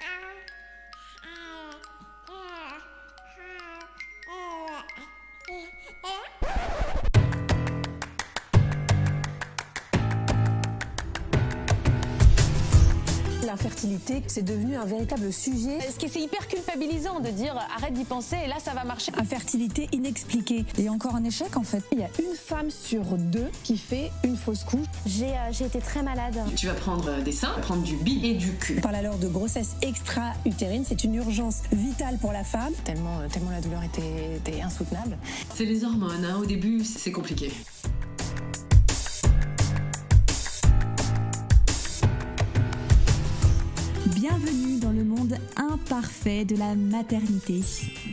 Ah. L'infertilité, c'est devenu un véritable sujet. Ce qui c'est hyper culpabilisant de dire arrête d'y penser et là ça va marcher? Infertilité inexpliquée et encore un échec en fait. Il y a une femme sur deux qui fait une fausse couche. J'ai euh, été très malade. Tu vas prendre euh, des seins, prendre du bi et du cul. On parle alors de grossesse extra-utérine, c'est une urgence vitale pour la femme. Tellement, euh, tellement la douleur était, était insoutenable. C'est les hormones, hein. au début c'est compliqué. Imparfait de la maternité.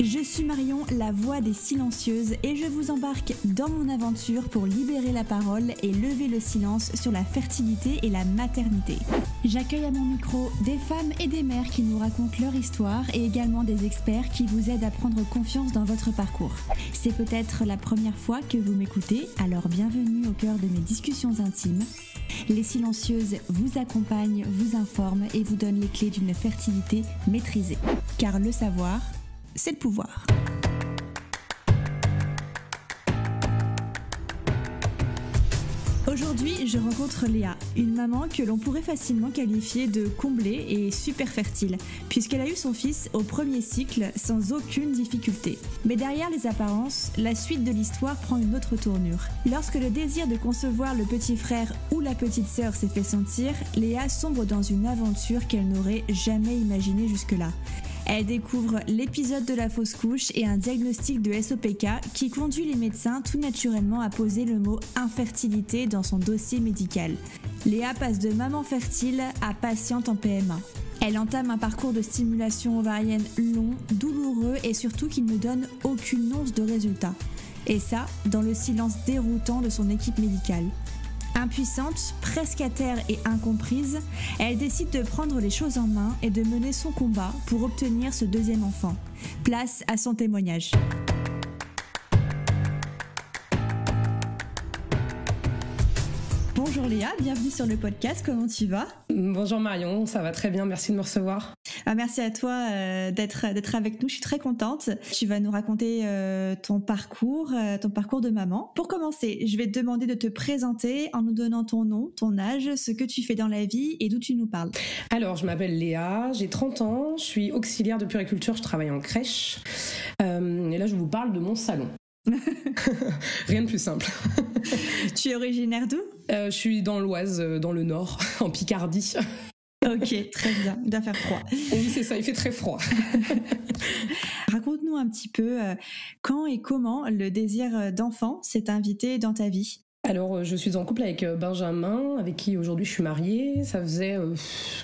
Je suis Marion, la voix des silencieuses, et je vous embarque dans mon aventure pour libérer la parole et lever le silence sur la fertilité et la maternité. J'accueille à mon micro des femmes et des mères qui nous racontent leur histoire et également des experts qui vous aident à prendre confiance dans votre parcours. C'est peut-être la première fois que vous m'écoutez, alors bienvenue au cœur de mes discussions intimes. Les silencieuses vous accompagnent, vous informent et vous donnent les clés d'une fertilité maîtrisée. Car le savoir, c'est le pouvoir. Aujourd'hui, je rencontre Léa, une maman que l'on pourrait facilement qualifier de comblée et super fertile, puisqu'elle a eu son fils au premier cycle sans aucune difficulté. Mais derrière les apparences, la suite de l'histoire prend une autre tournure. Lorsque le désir de concevoir le petit frère ou la petite sœur s'est fait sentir, Léa sombre dans une aventure qu'elle n'aurait jamais imaginée jusque-là. Elle découvre l'épisode de la fausse couche et un diagnostic de SOPK qui conduit les médecins tout naturellement à poser le mot infertilité dans son dossier médical. Léa passe de maman fertile à patiente en PMA. Elle entame un parcours de stimulation ovarienne long, douloureux et surtout qui ne donne aucune once de résultat. Et ça, dans le silence déroutant de son équipe médicale. Impuissante, presque à terre et incomprise, elle décide de prendre les choses en main et de mener son combat pour obtenir ce deuxième enfant. Place à son témoignage. Bonjour Léa, bienvenue sur le podcast, comment tu vas? Bonjour Marion, ça va très bien, merci de me recevoir. Ah, merci à toi euh, d'être d'être avec nous, je suis très contente. Tu vas nous raconter euh, ton parcours, euh, ton parcours de maman. Pour commencer, je vais te demander de te présenter en nous donnant ton nom, ton âge, ce que tu fais dans la vie et d'où tu nous parles. Alors, je m'appelle Léa, j'ai 30 ans, je suis auxiliaire de puriculture, je travaille en crèche. et là, je vous parle de mon salon. Rien de plus simple. tu es originaire d'où? Je suis dans l'Oise, dans le Nord, en Picardie. Ok, très bien. Il doit faire froid. Oui, c'est ça, il fait très froid. Raconte-nous un petit peu quand et comment le désir d'enfant s'est invité dans ta vie? Alors, je suis en couple avec Benjamin, avec qui aujourd'hui je suis mariée. Ça faisait euh,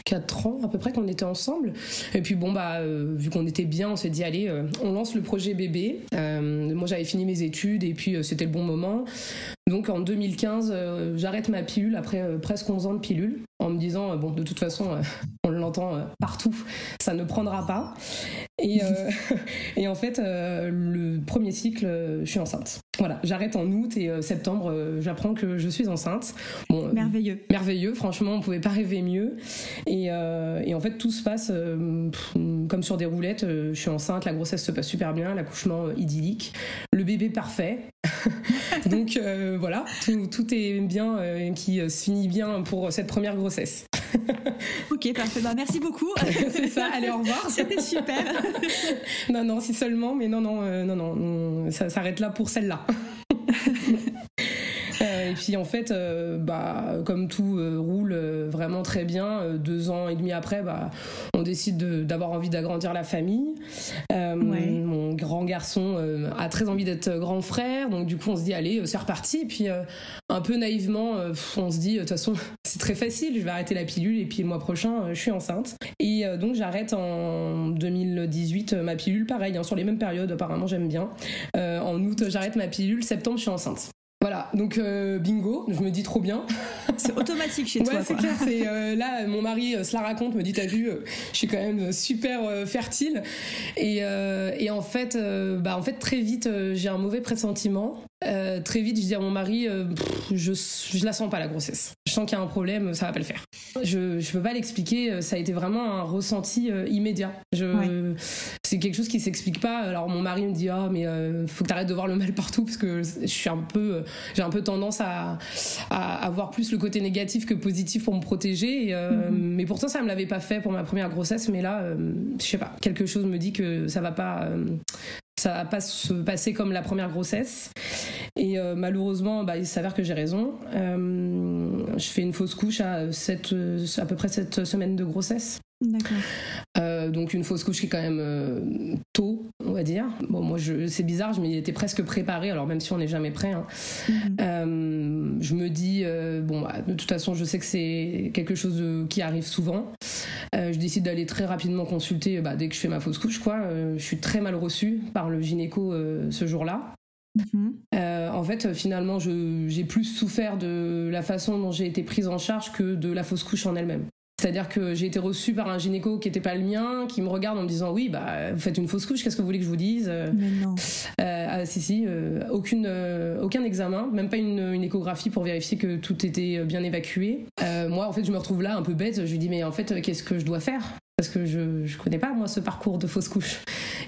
4 ans à peu près qu'on était ensemble. Et puis bon, bah, euh, vu qu'on était bien, on s'est dit, allez, euh, on lance le projet bébé. moi, j'avais fini mes études et puis c'était le bon moment. Donc en 2015, j'arrête ma pilule après presque 11 ans de pilule en me disant, bon, de toute façon, on l'entend partout, ça ne prendra pas. Et, et en fait, le premier cycle, je suis enceinte. Voilà, j'arrête en août et septembre, j'apprends que je suis enceinte. Bon, merveilleux. merveilleux, franchement, on pouvait pas rêver mieux. Et, euh, et en fait, tout se passe euh, comme sur des roulettes. Euh, je suis enceinte, la grossesse se passe super bien, l'accouchement idyllique, le bébé parfait. Donc voilà, tout, tout, est bien qui se finit bien pour cette première grossesse. ok, parfait. Bah, merci beaucoup. C'est ça. Allez, au revoir. C'était super. non, non, si seulement, mais non, non, non, non, ça s'arrête là pour celle-là. Et puis en fait, euh, bah, comme tout euh, roule euh, vraiment très bien, deux ans et demi après, bah, on décide d'avoir envie d'agrandir la famille. Mon grand garçon a très envie d'être grand frère, donc du coup on se dit allez, c'est reparti. Et puis un peu naïvement, on se dit de toute façon c'est très facile, je vais arrêter la pilule et puis le mois prochain je suis enceinte. Et donc j'arrête en 2018 ma pilule, pareil, hein, sur les mêmes périodes apparemment j'aime bien. en août j'arrête ma pilule, septembre je suis enceinte. Donc euh, bingo, je me dis trop bien. C'est automatique chez toi. Ouais, c'est clair. C'est euh, là, mon mari euh, se la raconte, me dit t'as vu, je suis quand même super fertile. Et, et en fait, bah en fait très vite, j'ai un mauvais pressentiment. très vite, je dis à mon mari, je je la sens pas la grossesse. Sens qu'il y a un problème, ça va pas le faire. Je, je peux pas l'expliquer, ça a été vraiment un ressenti immédiat. Je, C'est quelque chose qui s'explique pas. Alors mon mari me dit, oh, mais faut que tu arrêtes de voir le mal partout, parce que je suis un peu, j'ai un peu tendance à, à, avoir plus le côté négatif que positif pour me protéger. Mhm. Mais pourtant, ça me l'avait pas fait pour ma première grossesse, mais là, je sais pas, quelque chose me dit que ça va pas ça va pas se passer comme la première grossesse. Et euh, malheureusement, bah, il s'avère que j'ai raison. Euh, je fais une fausse couche à, 7, à peu près 7 semaines de grossesse. D'accord. Euh, donc une fausse couche qui est quand même euh, tôt, on va dire. Bon, moi, c'est bizarre, je m'y étais presque préparée, alors même si on n'est jamais prêt. Hein. Mhm. Euh, je me dis, bon, bah, de toute façon, je sais que c'est quelque chose qui arrive souvent. je décide d'aller très rapidement consulter bah, dès que je fais ma fausse couche, quoi. je suis très mal reçue par le gynéco ce jour-là. Mhm. en fait, finalement, j'ai plus souffert de la façon dont j'ai été prise en charge que de la fausse couche en elle-même. C'est-à-dire que j'ai été reçue par un gynéco qui n'était pas le mien, qui me regarde en me disant oui, bah vous faites une fausse couche, qu'est-ce que vous voulez que je vous dise? Mais non. Euh, ah, si si, euh, aucune, euh, aucun examen, même pas une, échographie pour vérifier que tout était bien évacué. moi, en fait, je me retrouve là un peu bête. Je lui dis mais en fait, qu'est-ce que je dois faire? Parce que je je connais pas moi ce parcours de fausse couche.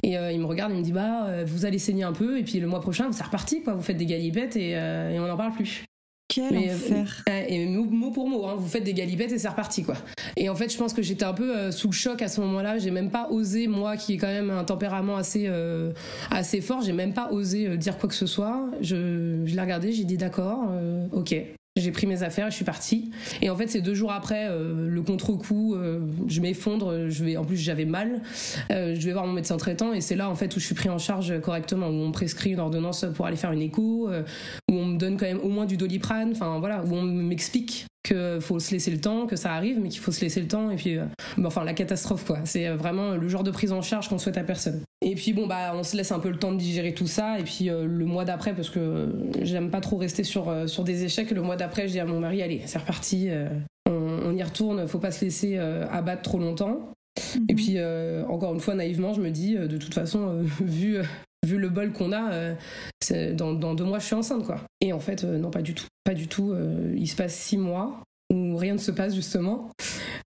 Et il me regarde, il me dit bah vous allez saigner un peu et puis le mois prochain c'est reparti quoi. Vous faites des galipettes et, et on n'en parle plus. Quel enfer. et mot, pour mot, hein, vous faites des galipettes et c'est reparti quoi. Et en fait, je pense que j'étais un peu euh, sous le choc à ce moment-là. J'ai même pas osé, moi qui ai quand même un tempérament assez euh, assez fort, j'ai même pas osé euh, dire quoi que ce soit. Je, je l'ai regardé, j'ai dit d'accord, ok. J'ai pris mes affaires je suis partie. Et en fait, c'est deux jours après, euh, le contre-coup, euh, je m'effondre. Je vais, en plus, j'avais mal. Euh, je vais voir mon médecin traitant et c'est là, en fait, où je suis pris en charge correctement, où on prescrit une ordonnance pour aller faire une écho, où on me donne quand même au moins du doliprane. Enfin, voilà, où on m'explique qu'il faut se laisser le temps, que ça arrive, mais qu'il faut se laisser le temps. Et puis, euh, enfin, la catastrophe, quoi. C'est vraiment le genre de prise en charge qu'on souhaite à personne. Et puis, bon, bah, on se laisse un peu le temps de digérer tout ça. Et puis, euh, le mois d'après, parce que j'aime pas trop rester sur, euh, sur des échecs, le mois d'après, je dis à mon mari, allez, c'est reparti, on, on, y retourne, faut pas se laisser abattre trop longtemps. Et mhm. puis, encore une fois, naïvement, je me dis, de toute façon, vu vu le bol qu'on a, dans, dans, deux mois, je suis enceinte, quoi. Et en fait, non, pas du tout. Pas du tout. Euh, il se passe six mois où rien ne se passe justement.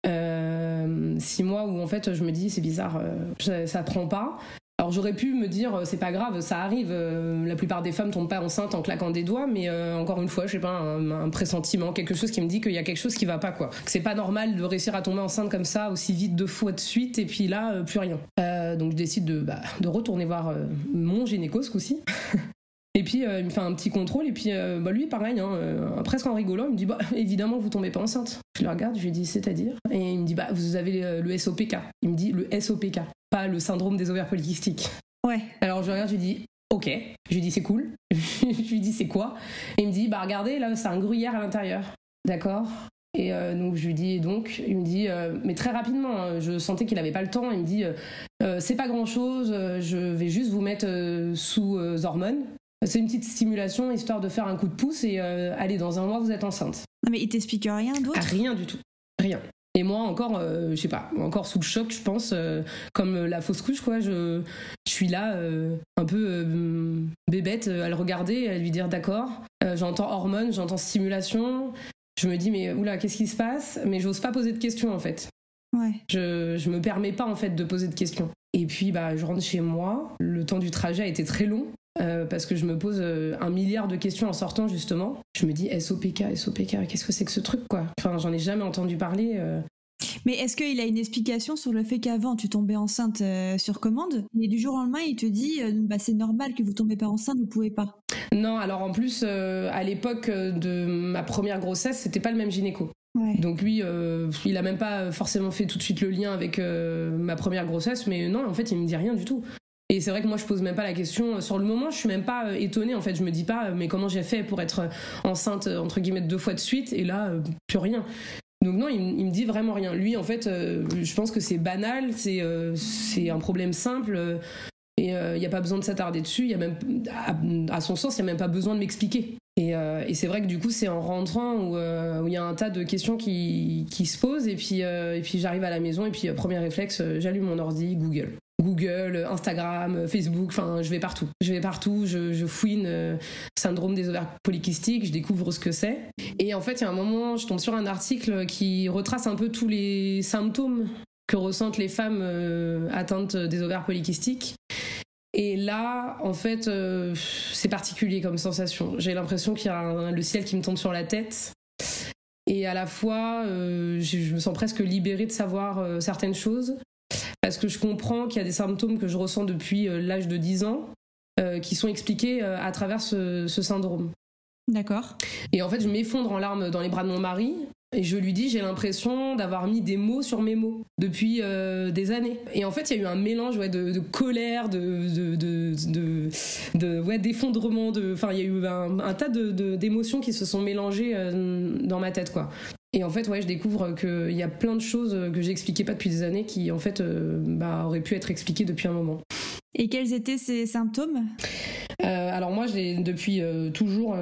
Euh, six mois où en fait je me dis c'est bizarre, euh, ça, prend pas. J'aurais pu me dire c'est pas grave, ça arrive. la plupart des femmes tombent pas enceintes en claquant des doigts, mais encore une fois, je sais pas, un, pressentiment, quelque chose qui me dit qu'il y a quelque chose qui va pas quoi. Que c'est pas normal de réussir à tomber enceinte comme ça aussi vite deux fois de suite et puis là plus rien. donc je décide de, bah, de retourner voir mon gynéco ce coup-ci. Et puis euh, il me fait un petit contrôle et puis euh, bah, lui pareil, hein, euh, presque en rigolant, il me dit bah évidemment vous tombez pas enceinte. Je le regarde, je lui dis c'est-à-dire? Et il me dit bah vous avez le SOPK. Il me dit le SOPK, pas le syndrome des ovaires polykystiques. Ouais. Alors je regarde, je lui dis ok. Je lui dis c'est cool. je lui dis c'est quoi? Et il me dit bah regardez là c'est un gruyère à l'intérieur. D'accord? Et donc je lui dis donc, il me dit, mais très rapidement, hein, je sentais qu'il avait pas le temps. Il me dit, c'est pas grand chose, je vais juste vous mettre sous hormones. C'est une petite stimulation histoire de faire un coup de pouce et euh, allez, dans un mois, vous êtes enceinte. Non, mais il t'explique rien d'autre? Ah, Rien du tout. Rien. Et moi, encore, euh, je sais pas, encore sous le choc, je pense, euh, comme la fausse couche, quoi. Je, je suis là, un peu bébête, à le regarder, à lui dire d'accord. j'entends hormones, j'entends stimulation. Je me dis, mais oula, qu'est-ce qui se passe? Mais j'ose pas poser de questions, en fait. Ouais. Je, je me permets pas, en fait, de poser de questions. Et puis, bah, je rentre chez moi. Le temps du trajet a été très long. Euh, parce que je me pose euh, un milliard de questions en sortant justement. Je me dis SOPK, SOPK, qu'est-ce que c'est que ce truc quoi? Enfin, j'en ai jamais entendu parler. Euh. Mais est-ce qu'il a une explication sur le fait qu'avant tu tombais enceinte sur commande? Et du jour au lendemain il te dit bah, c'est normal que vous tombez pas enceinte, vous pouvez pas Non, alors en plus à l'époque de ma première grossesse, c'était pas le même gynéco. Donc lui, il a même pas forcément fait tout de suite le lien avec ma première grossesse, mais non, en fait, il me dit rien du tout. Et c'est vrai que moi, je pose même pas la question. Sur le moment, je suis même pas euh, étonnée. En fait, je me dis pas, euh, mais comment j'ai fait pour être euh, enceinte, entre guillemets, deux fois de suite? Et là, plus rien. Donc non, il, me dit vraiment rien. Lui, en fait, je pense que c'est banal, c'est c'est un problème simple. Et il n'y a pas besoin de s'attarder dessus. Y a même, à, son sens, il n'y a même pas besoin de m'expliquer. Et, et c'est vrai que du coup, c'est en rentrant où il y a un tas de questions qui, qui se posent. Et puis, et puis j'arrive à la maison. Et puis, premier réflexe, j'allume mon ordi, Google. Google, Instagram, Facebook, enfin, je vais partout. Je vais partout, je, fouine euh, syndrome des ovaires polykystiques, je découvre ce que c'est. Et en fait, il y a un moment, je tombe sur un article qui retrace un peu tous les symptômes que ressentent les femmes euh, atteintes des ovaires polykystiques. Et là, en fait, euh, c'est particulier comme sensation. J'ai l'impression qu'il y a le ciel qui me tombe sur la tête. Et à la fois, je, me sens presque libérée de savoir certaines choses parce que je comprends qu'il y a des symptômes que je ressens depuis euh, l'âge de 10 ans euh, qui sont expliqués euh, à travers ce, syndrome. D'accord. Et en fait, je m'effondre en larmes dans les bras de mon mari. Et je lui dis, j'ai l'impression d'avoir mis des mots sur mes mots depuis des années. Et en fait, il y a eu un mélange ouais, de, colère, de, de, de, ouais, d'effondrement. Enfin, il y a eu un, un tas d'émotions qui se sont mélangées dans ma tête, quoi. Et en fait, ouais, je découvre qu'il y a plein de choses que j'expliquais pas depuis des années qui, en fait, euh, bah, auraient pu être expliquées depuis un moment. Et quels étaient ces symptômes? Euh, Alors moi, j'ai depuis euh, toujours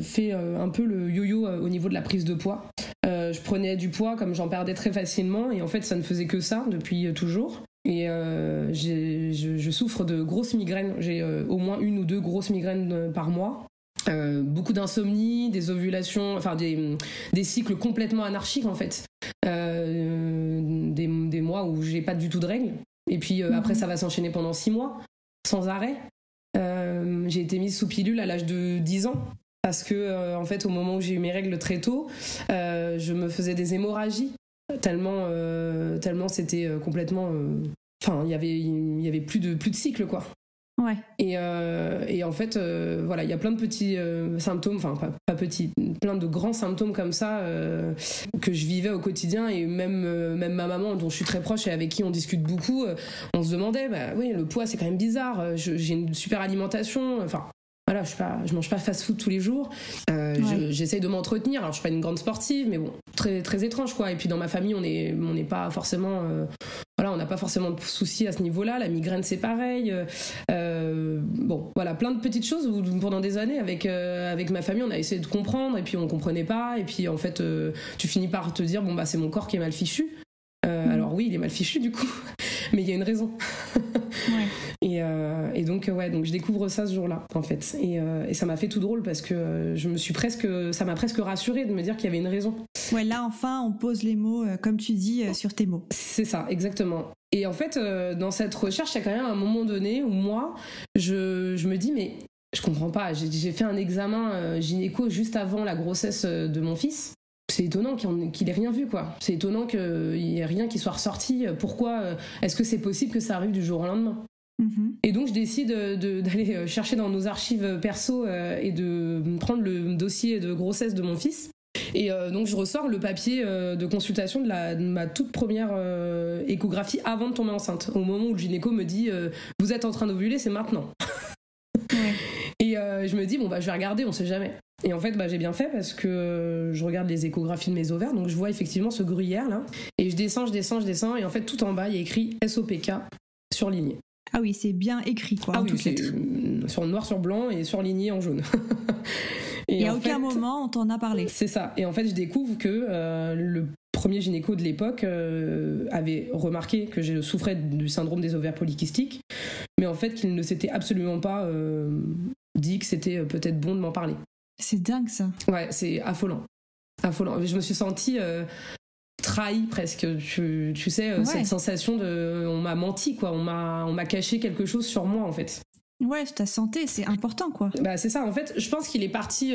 fait un peu le yo-yo au niveau de la prise de poids. je prenais du poids comme j'en perdais très facilement, et en fait, ça ne faisait que ça depuis toujours. Et je, je, souffre de grosses migraines. J'ai au moins une ou deux grosses migraines par mois. Euh, beaucoup d'insomnie, des ovulations, enfin des, des, cycles complètement anarchiques en fait. Euh, des, des, mois où j'ai pas du tout de règles. Et puis euh, après, mhm. ça va s'enchaîner pendant six mois, sans arrêt. j'ai été mise sous pilule à l'âge de 10 ans. Parce que, en fait, au moment où j'ai eu mes règles très tôt, je me faisais des hémorragies. Tellement, tellement c'était complètement. Enfin, il y avait, il y avait plus de, plus de cycle, quoi. Ouais. Et, euh, et, en fait, euh, voilà, il y a plein de petits euh, symptômes, enfin pas, pas, petits, plein de grands symptômes comme ça que je vivais au quotidien et même même ma maman dont je suis très proche et avec qui on discute beaucoup, on se demandait, bah oui, le poids c'est quand même bizarre. J'ai une super alimentation, enfin voilà, je, pas, je mange pas fast-food tous les jours. Euh, J'essaye de m'entretenir. Alors, je suis pas une grande sportive, mais bon, très très étrange quoi. Et puis dans ma famille, on est on n'est pas forcément euh, voilà, on n'a pas forcément de soucis à ce niveau-là. La migraine, c'est pareil. Euh, bon, voilà, plein de petites choses où pendant des années avec euh, avec ma famille, on a essayé de comprendre et puis on comprenait pas. Et puis en fait, tu finis par te dire bon bah c'est mon corps qui est mal fichu. Mm. Alors oui, il est mal fichu du coup, mais il y a une raison. Et, euh, et, donc ouais, donc je découvre ça ce jour-là en fait, et, euh, et ça m'a fait tout drôle parce que je me suis presque, ça m'a presque rassurée de me dire qu'il y avait une raison. Ouais, là enfin on pose les mots euh, comme tu dis sur tes mots. C'est ça, exactement. Et en fait, dans cette recherche, il y a quand même un moment donné où moi, je, je me dis mais je comprends pas. J'ai fait un examen gynéco juste avant la grossesse de mon fils c'est étonnant qu'il ait rien vu, quoi. C'est étonnant qu'il n'y ait rien qui soit ressorti. Pourquoi est-ce que c'est possible que ça arrive du jour au lendemain? Et donc je décide d'aller euh, chercher dans nos archives perso euh, et de prendre le dossier de grossesse de mon fils. Et donc je ressors le papier de consultation de, la, ma toute première échographie avant de tomber enceinte. Au moment où le gynéco me dit vous êtes en train d'ovuler, c'est maintenant. Et je me dis bon bah je vais regarder, on sait jamais. Et en fait, bah, j'ai bien fait parce que je regarde les échographies de mes ovaires, donc je vois effectivement ce gruyère là. Et je descends, je descends, je descends, et en fait, tout en bas, il y a écrit SOPK surligné. Ah oui, c'est bien écrit quoi. Ah oui, c'est euh, sur noir sur blanc et surligné en jaune. et, à aucun moment on t'en a parlé. C'est ça. Et en fait, je découvre que euh, le premier gynéco de l'époque euh, avait remarqué que je souffrais du syndrome des ovaires polykystiques, mais en fait qu'il ne s'était absolument pas dit que c'était peut-être bon de m'en parler. C'est dingue ça. Ouais, c'est affolant. Affolant. Je me suis sentie euh, trahie presque. Tu, tu sais, euh, cette sensation de. On m'a menti, quoi. On m'a caché quelque chose sur moi, en fait. Ouais, ta santé, c'est important, quoi. Bah, c'est ça. En fait, je pense qu'il est parti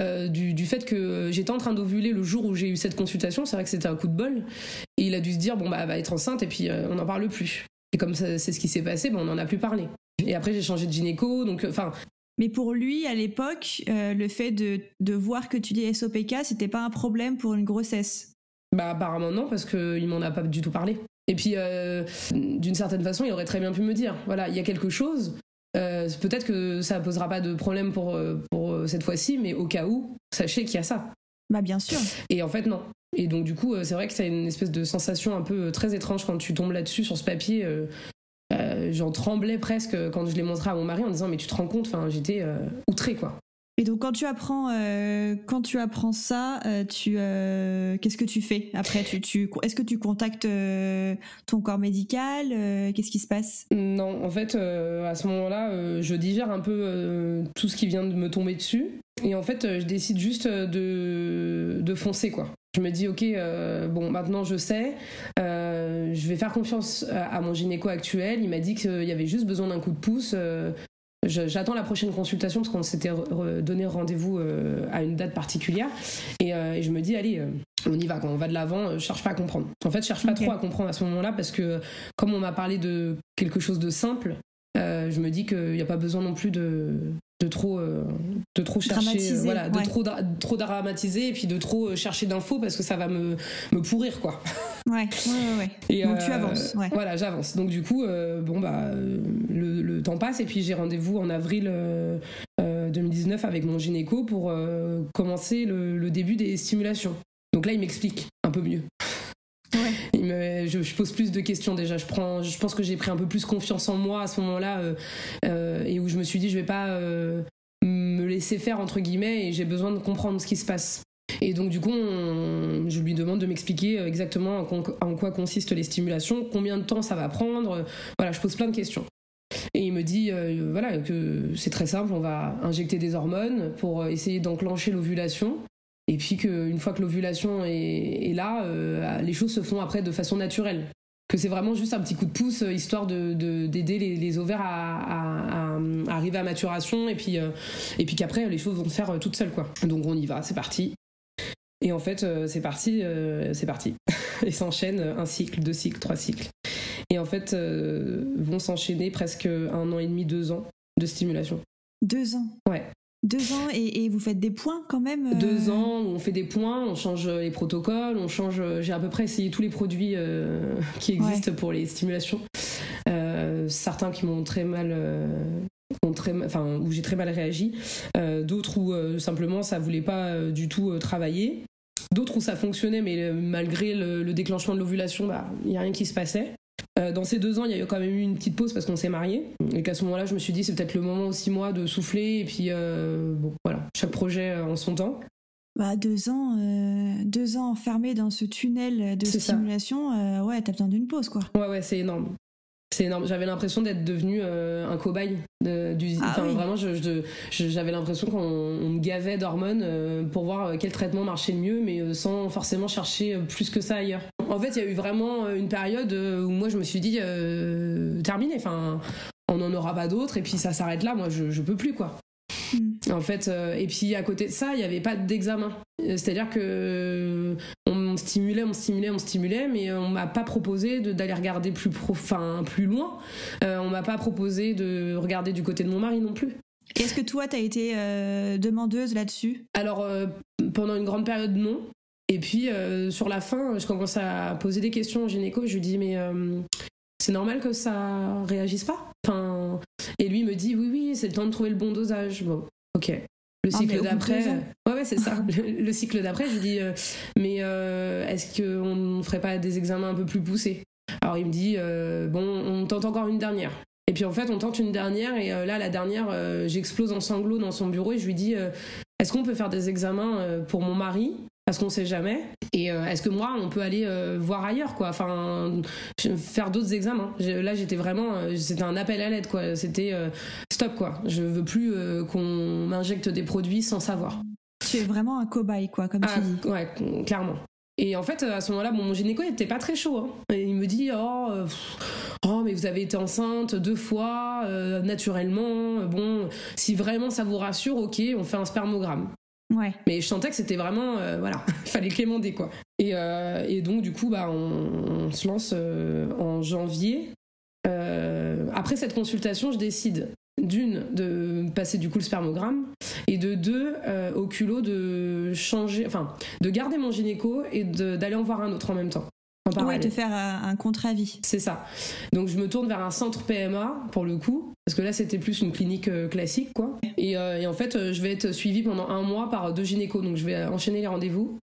euh, du, du, fait que j'étais en train d'ovuler le jour où j'ai eu cette consultation. C'est vrai que c'était un coup de bol. Et il a dû se dire, bon, bah, elle va être enceinte et puis on n'en parle plus. Et comme c'est ce qui s'est passé, bah, on n'en a plus parlé. Et après, j'ai changé de gynéco. Donc, enfin, mais pour lui, à l'époque, euh, le fait de, de, voir que tu dis SOPK, c'était pas un problème pour une grossesse Bah apparemment non, parce qu'il m'en a pas du tout parlé. Et puis, euh, d'une certaine façon, il aurait très bien pu me dire, voilà, il y a quelque chose, euh, peut-être que ça posera pas de problème pour, pour cette fois-ci, mais au cas où, sachez qu'il y a ça. Bah bien sûr. Et en fait, non. Et donc du coup, c'est vrai que c'est une espèce de sensation un peu très étrange quand tu tombes là-dessus sur ce papier. Euh, j'en tremblais presque quand je l'ai montré à mon mari en disant mais tu te rends compte enfin j'étais euh, outrée quoi Et donc quand tu apprends, euh, quand tu apprends ça, euh, tu, euh, qu'est-ce que tu fais après? Tu, tu, Est-ce que tu contactes ton corps médical Qu'est-ce qui se passe? Non, en fait, à ce moment-là, je digère un peu tout ce qui vient de me tomber dessus. Et en fait, je décide juste de, de foncer, quoi. Je me dis, ok, bon, maintenant je sais, je vais faire confiance à, à, mon gynéco actuel. Il m'a dit qu'il y avait juste besoin d'un coup de pouce. J'attends la prochaine consultation parce qu'on s'était donné rendez-vous euh, à une date particulière. Euh, et, je me dis, allez, euh, on y va, quand on va de l'avant, je cherche pas à comprendre. En fait, je cherche pas trop à comprendre à ce moment-là parce que comme on m'a parlé de quelque chose de simple, je me dis qu'il n'y a pas besoin non plus de, de trop euh, de trop chercher euh, voilà de trop trop dramatiser et puis de trop euh, chercher d'infos parce que ça va me, me pourrir quoi. Ouais ouais ouais et donc tu avances voilà j'avance. Donc du coup bon bah le, le, temps passe et puis j'ai rendez-vous en avril 2019 avec mon gynéco pour commencer le, le début des stimulations. Donc là il m'explique un peu mieux je, pose plus de questions déjà. Je pense que j'ai pris un peu plus confiance en moi à ce moment-là euh, euh, et où je me suis dit je vais pas euh, me laisser faire entre guillemets et j'ai besoin de comprendre ce qui se passe. Et donc du coup, je lui demande de m'expliquer exactement en, quoi consistent les stimulations, combien de temps ça va prendre. Voilà, je pose plein de questions. Et il me dit voilà que c'est très simple, on va injecter des hormones pour essayer d'enclencher l'ovulation. Et puis qu'une fois que l'ovulation est, là, euh, les choses se font après de façon naturelle. Que c'est vraiment juste un petit coup de pouce euh, histoire d'aider de, d'aider les, ovaires à, arriver à maturation et puis, euh, et puis qu'après les choses vont se faire toutes seules quoi. Donc on y va, c'est parti. Et en fait, c'est parti, c'est parti. et s'enchaînent un cycle, deux cycles, trois cycles. Et en fait, vont s'enchaîner presque un an et demi, deux ans de stimulation. Deux ans? Ouais. Deux ans et, vous faites des points quand même euh Deux ans, on fait des points, on change les protocoles, on change. J'ai à peu près essayé tous les produits euh, qui existent pour les stimulations. Euh, certains qui m'ont très mal. très, enfin, où j'ai très mal réagi. D'autres où simplement ça voulait pas du tout travailler. D'autres où ça fonctionnait, mais malgré le, déclenchement de l'ovulation, bah, il n'y a rien qui se passait. Euh, dans ces deux ans, il y a quand même eu une petite pause parce qu'on s'est mariés. Et qu'à ce moment-là, je me suis dit, c'est peut-être le moment aussi, moi, de souffler. Et puis, euh, bon, voilà, chaque projet en son temps. Bah, deux ans, euh, deux ans enfermé dans ce tunnel de simulation, ouais, t'as besoin d'une pause, quoi. Ouais, ouais, c'est énorme. C'est énorme. J'avais l'impression d'être devenu un cobaye. du... Ah vraiment, j'avais l'impression qu'on me gavait d'hormones pour voir quel traitement marchait le mieux, mais sans forcément chercher plus que ça ailleurs. En fait, il y a eu vraiment euh, une période euh, où moi je me suis dit euh, terminé. Enfin, on n'en aura pas d'autres et puis ça s'arrête là. Moi, je, je peux plus quoi. Hmm. En fait, et puis à côté de ça, il n'y avait pas d'examen. C'est-à-dire que on stimulait, on stimulait, on stimulait, mais on m'a pas proposé d'aller regarder plus profond, plus loin. on m'a pas proposé de regarder du côté de mon mari non plus. Est-ce que toi, tu as été demandeuse là-dessus? Alors, pendant une grande période, non. Et puis euh, sur la fin, je commence à poser des questions au gynéco. Je lui dis mais euh, c'est normal que ça réagisse pas? Enfin, et lui me dit oui oui c'est le temps de trouver le bon dosage. Bon, ok. Le ah, cycle d'après, ouais ouais c'est ça. le, cycle d'après, je lui dis euh, mais est-ce qu'on ne ferait pas des examens un peu plus poussés? Alors il me dit bon on tente encore une dernière. Et puis en fait, on tente une dernière, et là, la dernière, j'explose en sanglots dans son bureau et je lui dis Est-ce qu'on peut faire des examens pour mon mari? Parce qu'on sait jamais. Et euh, est-ce que moi, on peut aller euh, voir ailleurs, quoi? Enfin, faire d'autres examens. Là, j'étais vraiment, euh, c'était un appel à l'aide, quoi. C'était stop, quoi. Je veux plus qu'on m'injecte des produits sans savoir. Tu es vraiment un cobaye, quoi, comme tu ah, dis. Ouais, clairement. Et en fait, à ce moment-là, mon gynéco n'était pas très chaud. Hein. Et il me dit, oh, oh, mais vous avez été enceinte deux fois, naturellement. Bon, si vraiment ça vous rassure, ok, on fait un spermogramme. Mais je sentais que c'était vraiment, euh, voilà, il fallait clémenter quoi. Et, euh, et, donc du coup, bah, on, se lance euh, en janvier. après cette consultation, je décide d'une de passer du coup le spermogramme et de deux au culot de changer, enfin de garder mon gynéco et d'aller en voir un autre en même temps. Oui, de faire un contre-avis. C'est ça. Donc je me tourne vers un centre PMA pour le coup, parce que là c'était plus une clinique euh, classique quoi. Et, euh, en fait euh, je vais être suivie pendant un mois par deux gynécos, donc je vais enchaîner les rendez-vous.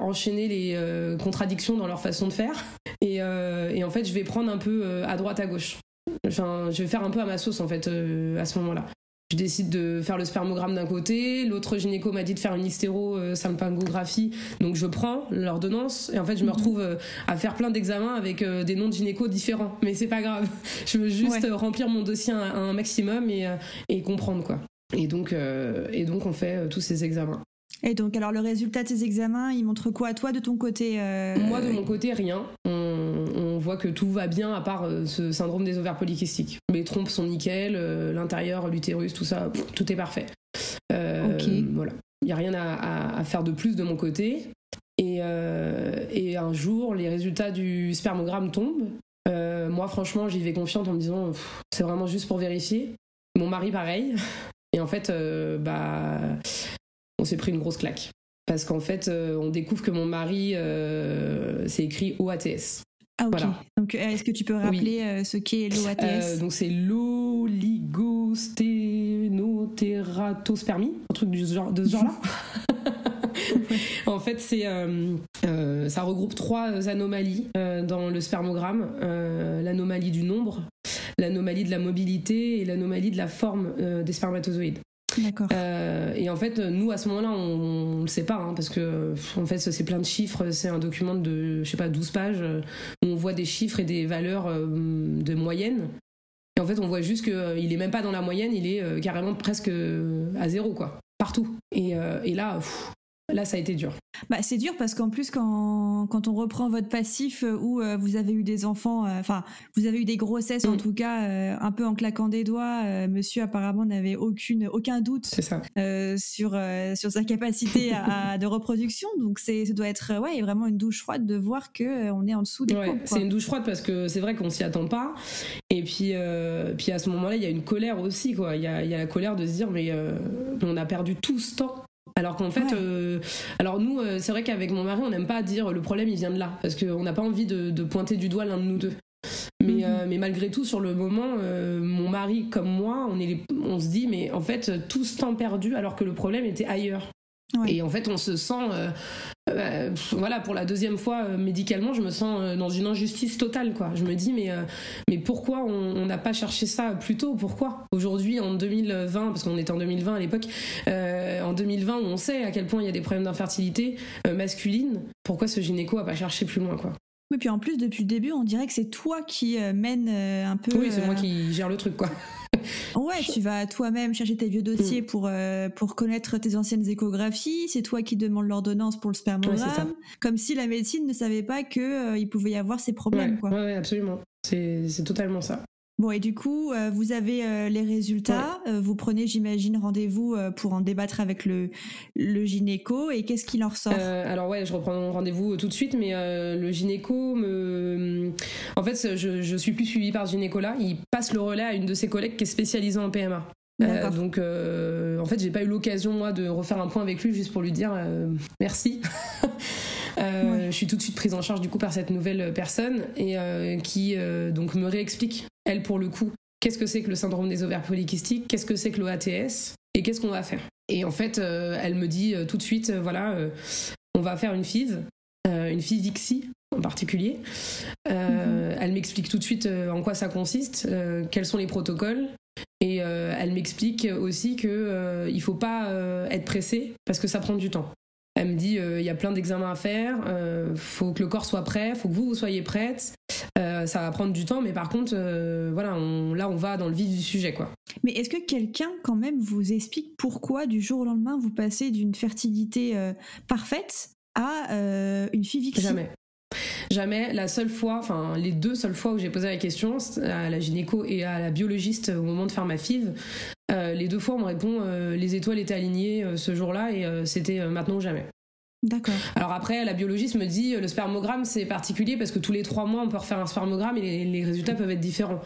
enchaîner les contradictions dans leur façon de faire et, et, en fait je vais prendre un peu à droite à gauche enfin je vais faire un peu à ma sauce en fait à ce moment là je décide de faire le spermogramme d'un côté, l'autre gynéco m'a dit de faire une hystéro-salpingographie, donc je prends l'ordonnance et en fait je me mhm. retrouve à faire plein d'examens avec des noms de gynéco différents. Mais c'est pas grave, je veux juste remplir mon dossier à un maximum et, et comprendre quoi. Et donc, et donc on fait tous ces examens. Et donc, alors le résultat de ces examens, il montre quoi à toi de ton côté euh, Moi, de mon côté, rien. On, voit que tout va bien à part euh, ce syndrome des ovaires polykystiques. Mes trompes sont nickel, euh, l'intérieur, l'utérus, tout ça, tout est parfait. ok. Voilà. Il n'y a rien à, faire de plus de mon côté. Et, et un jour, les résultats du spermogramme tombent. moi, franchement, j'y vais confiante en me disant, c'est vraiment juste pour vérifier. Mon mari, pareil. Et en fait, bah on s'est pris une grosse claque. Parce qu'en fait, euh, on découvre que mon mari, euh, c'est écrit OATS. Ah ok. Donc euh, est-ce que tu peux rappeler ce qu'est l'OATS Donc c'est l'oligosténoteratospermie, un truc du genre, de ce genre-là. en fait, c'est ça regroupe trois anomalies dans le spermogramme l'anomalie du nombre, l'anomalie de la mobilité et l'anomalie de la forme des spermatozoïdes. Euh, et en fait, nous, à ce moment-là, on ne le sait pas, hein, parce que en fait, c'est plein de chiffres. C'est un document de, je sais pas, 12 pages, où on voit des chiffres et des valeurs euh, de moyenne. Et en fait, on voit juste qu'il est même pas dans la moyenne, il est euh, carrément presque à zéro, quoi. Partout. Et là, Là, ça a été dur. Bah, c'est dur parce qu'en plus, quand, quand, on reprend votre passif euh, où euh, vous avez eu des enfants, euh, enfin, vous avez eu des grossesses en mm. tout cas, un peu en claquant des doigts, monsieur apparemment n'avait aucune, aucun doute ça. sur, sur sa capacité à, de reproduction. Donc, ça doit être ouais, vraiment une douche froide de voir qu'on est en dessous des ouais, C'est une douche froide parce que c'est vrai qu'on s'y attend pas. Et puis, puis à ce moment-là, il y a une colère aussi. Quoi. Il, y a, il y a la colère de se dire, mais on a perdu tout ce temps alors qu'en fait, euh, alors nous, euh, c'est vrai qu'avec mon mari, on n'aime pas dire le problème il vient de là, parce qu'on n'a pas envie de, pointer du doigt l'un de nous deux. Mais, mhm. euh, mais malgré tout, sur le moment, mon mari comme moi, on, est on se dit, mais en fait, tout ce temps perdu alors que le problème était ailleurs. Et en fait, on se sent, euh, euh, voilà, pour la deuxième fois euh, médicalement, je me sens dans une injustice totale, quoi. Je me dis, mais, mais pourquoi on n'a pas cherché ça plus tôt? Pourquoi? Aujourd'hui, en 2020, parce qu'on était en 2020 à l'époque, en 2020, où on sait à quel point il y a des problèmes d'infertilité masculine, pourquoi ce gynéco a pas cherché plus loin, quoi? Oui, puis en plus, depuis le début, on dirait que c'est toi qui mène un peu. Oui, c'est moi qui gère le truc, quoi. Ouais, tu vas toi-même chercher tes vieux dossiers mm. pour, euh, pour connaître tes anciennes échographies. C'est toi qui demandes l'ordonnance pour le spermogramme. comme si la médecine ne savait pas qu'il euh, il pouvait y avoir ces problèmes. Ouais, quoi. ouais absolument. C'est totalement ça. Bon, et du coup, euh, vous avez euh, les résultats. Euh, vous prenez, j'imagine, rendez-vous pour en débattre avec le, le gynéco. Et qu'est-ce qu'il en ressort Alors, ouais, je reprends rendez-vous tout de suite, mais le gynéco me. En fait, je, je suis plus suivie par ce gynéco-là. Il passe le relais à une de ses collègues qui est spécialisée en PMA. donc, en fait, j'ai pas eu l'occasion, moi, de refaire un point avec lui juste pour lui dire merci. Je suis tout de suite prise en charge du coup par cette nouvelle personne et qui donc me réexplique elle pour le coup, qu'est-ce que c'est que le syndrome des ovaires polykystiques, qu'est-ce que c'est que l'OATS et qu'est-ce qu'on va faire. Et en fait, euh, elle me dit euh, tout de suite, euh, voilà, on va faire une FIV, une FIV ICSI en particulier. Mhm. Elle m'explique tout de suite en quoi ça consiste, quels sont les protocoles. Et elle m'explique aussi qu'il ne faut pas être pressé parce que ça prend du temps. Elle me dit il y a plein d'examens à faire, il faut que le corps soit prêt, il faut que vous, vous soyez prête. Euh, ça va prendre du temps, mais par contre, euh, voilà, là, on va dans le vif du sujet, quoi. Mais est-ce que quelqu'un, quand même, vous explique pourquoi, du jour au lendemain, vous passez d'une fertilité euh, parfaite à une fille Jamais. Jamais. La seule fois, enfin les deux seules fois où j'ai posé la question à la gynéco et à la biologiste au moment de faire ma FIV, les deux fois on me répond les étoiles étaient alignées ce jour-là et c'était maintenant ou jamais. D'accord. Alors après, la biologiste me dit le spermogramme c'est particulier parce que tous les trois mois on peut refaire un spermogramme et les résultats peuvent être différents.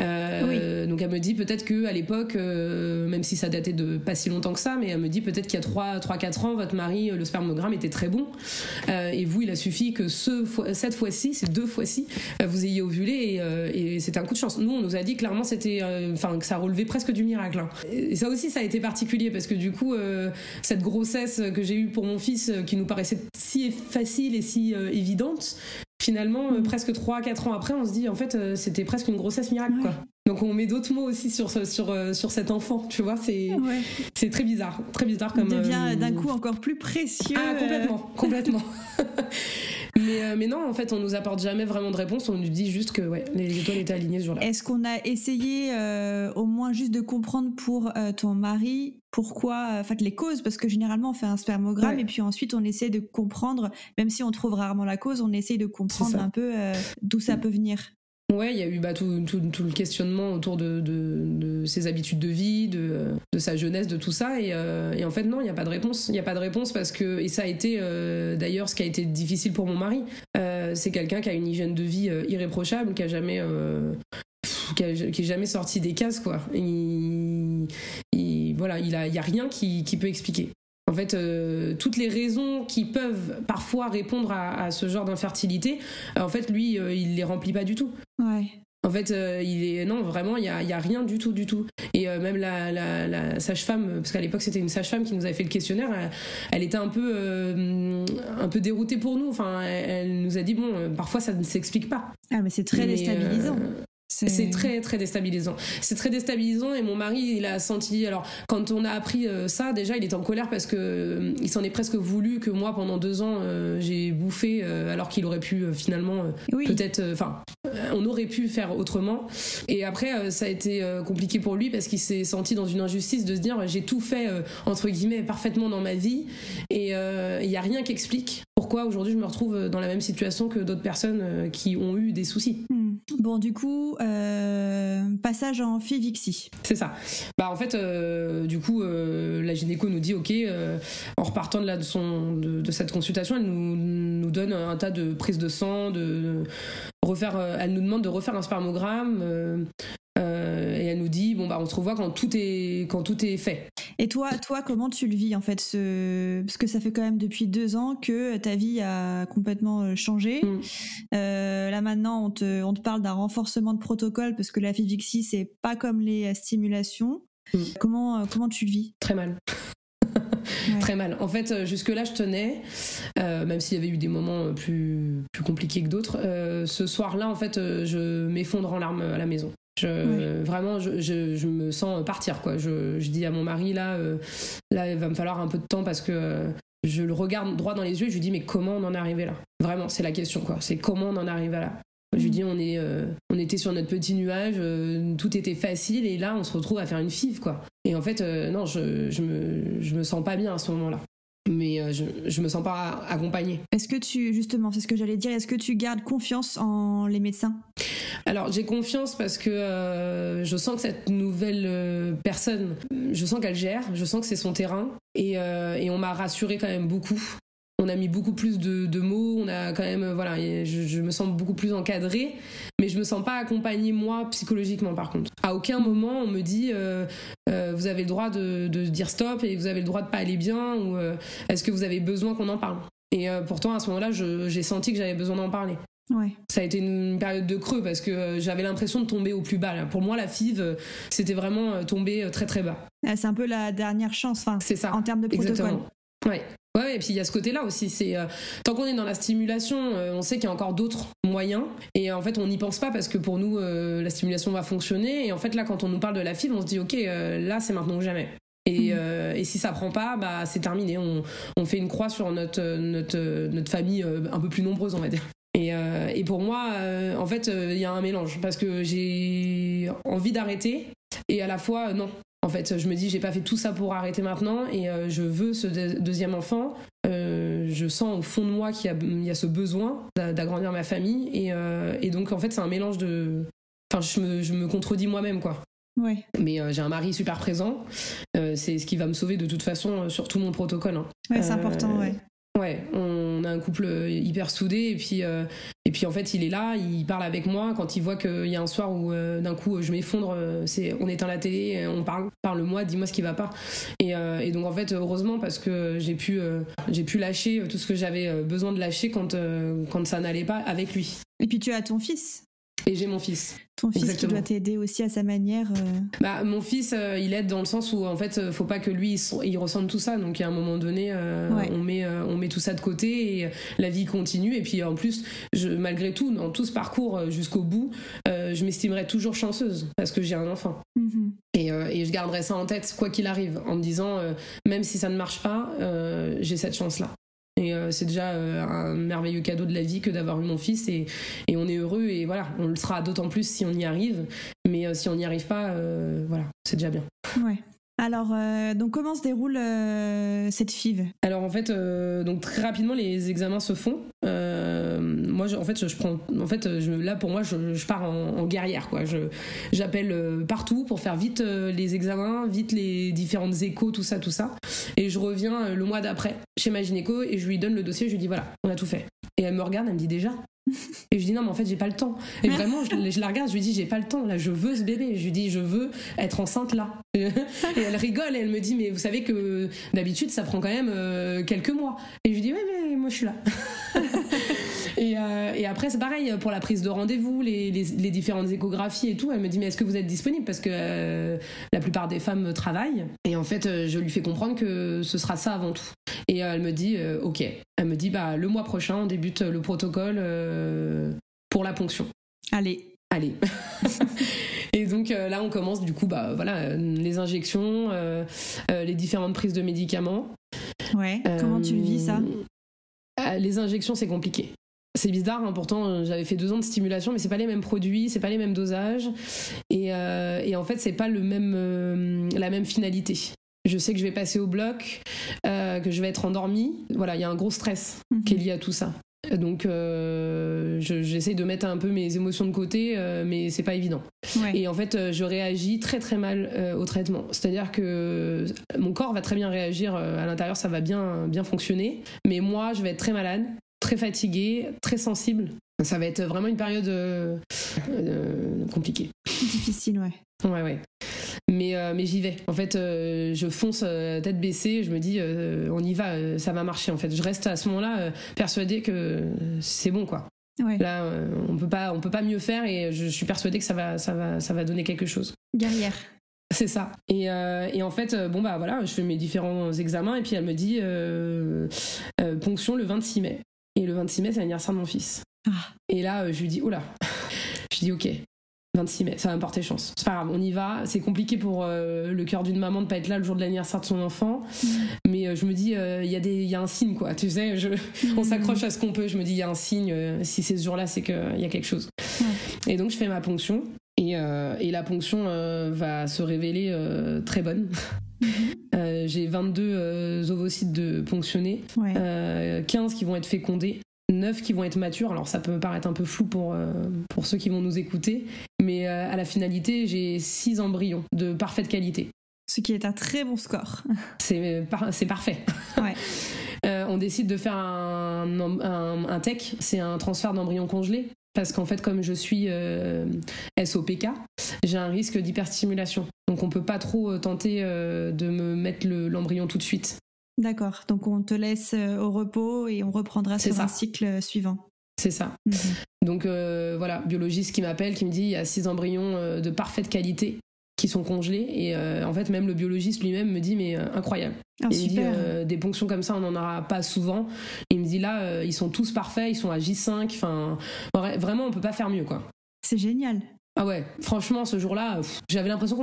Euh, donc elle me dit peut-être que à l'époque, euh, même si ça datait de pas si longtemps que ça, mais elle me dit peut-être qu'il y a 3, 3 4 ans, votre mari, euh, le spermogramme était très bon. et vous, il a suffi que ce, cette fois-ci, ces deux fois-ci, vous ayez ovulé et, c'était un coup de chance. Nous, on nous a dit clairement c'était, enfin que ça relevait presque du miracle. Hein. Et ça aussi, ça a été particulier parce que du coup, cette grossesse que j'ai eue pour mon fils, qui nous paraissait si facile et si évidente, finalement, presque 3-4 ans après, on se dit en fait, c'était presque une grossesse miracle. Quoi. Donc on met d'autres mots aussi sur sur sur cet enfant, tu vois, c'est c'est très bizarre, très bizarre comme. Il devient d'un coup encore plus précieux. Ah complètement, complètement. mais, mais non, en fait, on nous apporte jamais vraiment de réponse. On nous dit juste que ouais, les étoiles étaient alignées ce jour-là. Est-ce qu'on a essayé au moins juste de comprendre pour ton mari pourquoi, en fait, les causes, parce que généralement on fait un spermogramme et puis ensuite on essaie de comprendre, même si on trouve rarement la cause, on essaie de comprendre un peu d'où ça peut venir. Ouais, il y a eu bah, tout, le questionnement autour de, ses habitudes de vie, de, sa jeunesse, de tout ça. Et, en fait, non, il n'y a pas de réponse. Il n'y a pas de réponse parce que, et ça a été d'ailleurs ce qui a été difficile pour mon mari. c'est quelqu'un qui a une hygiène de vie irréprochable, qui a jamais qui, jamais sorti des cases quoi. Il, voilà, il a, y a rien qui, peut expliquer. En fait, euh, toutes les raisons qui peuvent parfois répondre à, ce genre d'infertilité, en fait, lui, euh, il les remplit pas du tout. Ouais. En fait, euh, il est non vraiment, il y a, y a, rien du tout, du tout. Et même la, sage-femme, parce qu'à l'époque c'était une sage-femme qui nous avait fait le questionnaire, elle, était un peu un peu déroutée pour nous. Enfin, elle, nous a dit bon, parfois ça ne s'explique pas. Ah mais c'est très déstabilisant. C'est très très déstabilisant. C'est très déstabilisant et mon mari il a senti alors quand on a appris euh, ça déjà il était en colère parce que euh, il s'en est presque voulu que moi pendant deux ans euh, j'ai bouffé alors qu'il aurait pu finalement peut-être enfin on aurait pu faire autrement et après ça a été compliqué pour lui parce qu'il s'est senti dans une injustice de se dire j'ai tout fait entre guillemets parfaitement dans ma vie et il y a rien qui explique pourquoi aujourd'hui je me retrouve dans la même situation que d'autres personnes qui ont eu des soucis. Hmm. Bon, du coup, euh, passage en FIVIXI. C'est ça. Bah, en fait, euh, du coup, euh, la gynéco nous dit, OK, en repartant de, son, de, cette consultation, elle nous, nous, donne un tas de prises de sang, de, refaire, elle nous demande de refaire un spermogramme. et elle nous dit bon bah on se revoit quand tout est quand tout est fait. Et toi toi comment tu le vis en fait ce parce que ça fait quand même depuis deux ans que ta vie a complètement changé. Mm. là maintenant on te on te parle d'un renforcement de protocole parce que la FIVIXI, c'est pas comme les euh, stimulations. Mm. Comment, euh, comment tu le vis? Très mal. Très mal. En fait, euh, jusque-là, je tenais, même s'il y avait eu des moments plus, plus compliqués que d'autres. ce soir-là, en fait, je m'effondre en larmes à la maison. Je, Vraiment, je, je, me sens partir. Quoi. Je, je, dis à mon mari, là, là, il va me falloir un peu de temps parce que je le regarde droit dans les yeux et je lui dis, mais comment on en est arrivé là? Vraiment, c'est la question. quoi. C'est comment on en est arrivé là? Je lui dis, on, est, euh, on était sur notre petit nuage, euh, tout était facile, et là, on se retrouve à faire une FIV, quoi. Et en fait, euh, non, je, je, me, je me sens pas bien à ce moment-là. Mais je, je me sens pas accompagnée. Est-ce que tu, justement, c'est ce que j'allais dire, est-ce que tu gardes confiance en les médecins? Alors j'ai confiance parce que je sens que cette nouvelle personne, je sens qu'elle gère, je sens que c'est son terrain et, et on m'a rassuré quand même beaucoup on a mis beaucoup plus de, mots, on a quand même, voilà, je, me sens beaucoup plus encadrée, mais je me sens pas accompagnée moi psychologiquement par contre. À aucun moment on me dit euh, euh, vous avez le droit de, dire stop et vous avez le droit de pas aller bien ou euh, est-ce que vous avez besoin qu'on en parle? Et pourtant à ce moment-là j'ai senti que j'avais besoin d'en parler. Ouais. Ça a été une période de creux parce que j'avais l'impression de tomber au plus bas. Pour moi, la FIV, c'était vraiment tomber très très bas. Ah, c'est un peu la dernière chance, enfin, c'est ça. En termes de protocole. Exactement. Ouais. Ouais, et puis il y a ce côté-là aussi. C'est euh, tant qu'on est dans la stimulation, euh, on sait qu'il y a encore d'autres moyens, et en fait on n'y pense pas parce que pour nous euh, la stimulation va fonctionner. Et en fait là, quand on nous parle de la fibre, on se dit ok, là c'est maintenant ou jamais. Et, mmh. et, si ça prend pas, bah c'est terminé. On, on, fait une croix sur notre notre notre famille un peu plus nombreuse, on va dire. Et, et pour moi, en fait, il y a un mélange parce que j'ai envie d'arrêter et à la fois non en fait, je me dis, j'ai pas fait tout ça pour arrêter maintenant et euh, je veux ce deuxième enfant. Euh, je sens au fond de moi qu'il y, a ce besoin d'agrandir ma famille euh, et, donc en fait, c'est un mélange de. Enfin, je me, contredis moi-même, quoi. Ouais. Mais j'ai un mari super présent. c'est ce qui va me sauver de toute façon sur tout mon protocole. Hein. Ouais, c'est important, ouais. Ouais, on a un couple hyper soudé et puis euh, et puis en fait il est là, il parle avec moi quand il voit qu'il y a un soir où euh, d'un coup je m'effondre, euh, c'est on éteint la télé, on parle, parle-moi, dis-moi ce qui va pas. Et, et, donc en fait heureusement parce que j'ai pu j'ai pu lâcher tout ce que j'avais besoin de lâcher quand quand ça n'allait pas avec lui. Et puis tu as ton fils. Et j'ai mon fils. Ton fils qui doit t'aider aussi à sa manière. Euh. Bah, mon fils, euh, il aide dans le sens où en fait, euh, faut pas que lui il, ressente tout ça. Donc à un moment donné, on met on met tout ça de côté et la vie continue. Et puis en plus, je, malgré tout, dans tout ce parcours jusqu'au bout, je m'estimerai toujours chanceuse parce que j'ai un enfant. Mm-hmm. Et, et, je garderai ça en tête quoi qu'il arrive, en me disant même si ça ne marche pas, j'ai cette chance là. Et euh, c'est déjà euh, un merveilleux cadeau de la vie que d'avoir eu mon fils et, on est heureux et voilà, on le sera d'autant plus si on y arrive. Mais euh, si on n'y arrive pas, voilà, c'est déjà bien. Alors, donc comment se déroule cette FIV? Alors en fait, donc très rapidement les examens se font. moi, en fait, je, prends, en fait, là pour moi, je, pars en, guerrière quoi. j'appelle partout pour faire vite les examens, vite les différentes échos, tout ça, tout ça. Et je reviens le mois d'après chez ma gynéco et je lui donne le dossier, je lui dis voilà, on a tout fait. Et elle me regarde, elle me dit déjà? Et je dis non mais en fait j'ai pas le temps. Et vraiment je, la regarde je lui dis j'ai pas le temps là je veux ce bébé. Je lui dis je veux être enceinte là. Et elle rigole et elle me dit mais vous savez que d'habitude ça prend quand même euh, quelques mois. Et je lui dis ouais mais moi je suis là Euh, et, après, c'est pareil pour la prise de rendez-vous, les, différentes échographies et tout. Elle me dit, mais est-ce que vous êtes disponible? Parce que euh, la plupart des femmes travaillent. Et en fait, euh, je lui fais comprendre que ce sera ça avant tout. Et elle me dit, ok. Elle me dit, bah, le mois prochain, on débute le protocole pour la ponction. Allez. Allez. Et donc là, on commence du coup, bah voilà, les injections, les différentes prises de médicaments. Ouais. Comment tu le vis ça? Les injections, c'est compliqué. C'est bizarre, hein, pourtant euh, j'avais fait deux ans de stimulation, mais c'est pas les mêmes produits, c'est pas les mêmes dosages, et, euh, en fait c'est pas le même, euh, la même finalité. Je sais que je vais passer au bloc, que je vais être endormie. Voilà, il y a un gros stress mhm. qui est lié à tout ça. Donc j'essaye de mettre un peu mes émotions de côté, mais c'est pas évident. Et en fait, je réagis très très mal au traitement. C'est-à-dire que mon corps va très bien réagir à l'intérieur, ça va bien bien fonctionner, mais moi je vais être très malade très fatiguée, très sensible. Ça va être vraiment une période euh, euh, compliquée. Difficile, ouais. Ouais, ouais. Mais, euh, mais j'y vais. En fait, je fonce tête baissée, je me dis, on y va, ça va marcher. En fait, je reste à ce moment-là persuadée que c'est bon, quoi. Ouais. Là, on peut pas, on peut pas mieux faire, et je, suis persuadée que ça va, ça va, ça va donner quelque chose. Guerrière. C'est ça. Et, et, en fait, bon bah voilà, je fais mes différents examens et puis elle me dit ponction le 26 mai. Et le 26 mai, c'est l'anniversaire de mon fils. Ah. Et là, euh, je lui dis, oula. je dis, ok, 26 mai, ça va me porter chance. C'est pas grave, on y va. C'est compliqué pour euh, le cœur d'une maman de pas être là le jour de l'anniversaire de son enfant. Mm. Mais euh, je me dis, il y, a des, y a un signe, quoi. Tu sais, je, on mm. s'accroche à ce qu'on peut. Je me dis, il y a un signe. si c'est ce jour-là, c'est qu'il y a quelque chose. Et donc, je fais ma ponction. Et, et la ponction va se révéler très bonne. Euh, j'ai 22 euh, ovocytes de ponctionnés, 15 euh, qui vont être fécondés, 9 qui vont être matures. Alors ça peut me paraître un peu flou pour, pour ceux qui vont nous écouter, mais à la finalité, j'ai 6 embryons de parfaite qualité. Ce qui est un très bon score. C'est parfait. on décide de faire un, un, un TEC, c'est un transfert d'embryon congelé parce qu'en fait, comme je suis euh, SOPK, j'ai un risque d'hyperstimulation. Donc on peut pas trop euh, tenter euh, de me mettre l'embryon tout de suite. D'accord. Donc on te laisse au repos et on reprendra sur un cycle suivant. C'est ça. Mhm. Donc voilà, biologiste qui m'appelle, qui me dit il y a six embryons de parfaite qualité qui sont congelés. Et euh, en fait, même le biologiste lui-même me dit, mais euh, incroyable. Ah, il me dit, euh, des ponctions comme ça, on n'en aura pas souvent. Il me dit, là, ils sont tous parfaits, ils sont à J5. Enfin, vraiment, on peut pas faire mieux, quoi. C'est génial. Ah ouais, franchement, ce jour-là, j'avais l'impression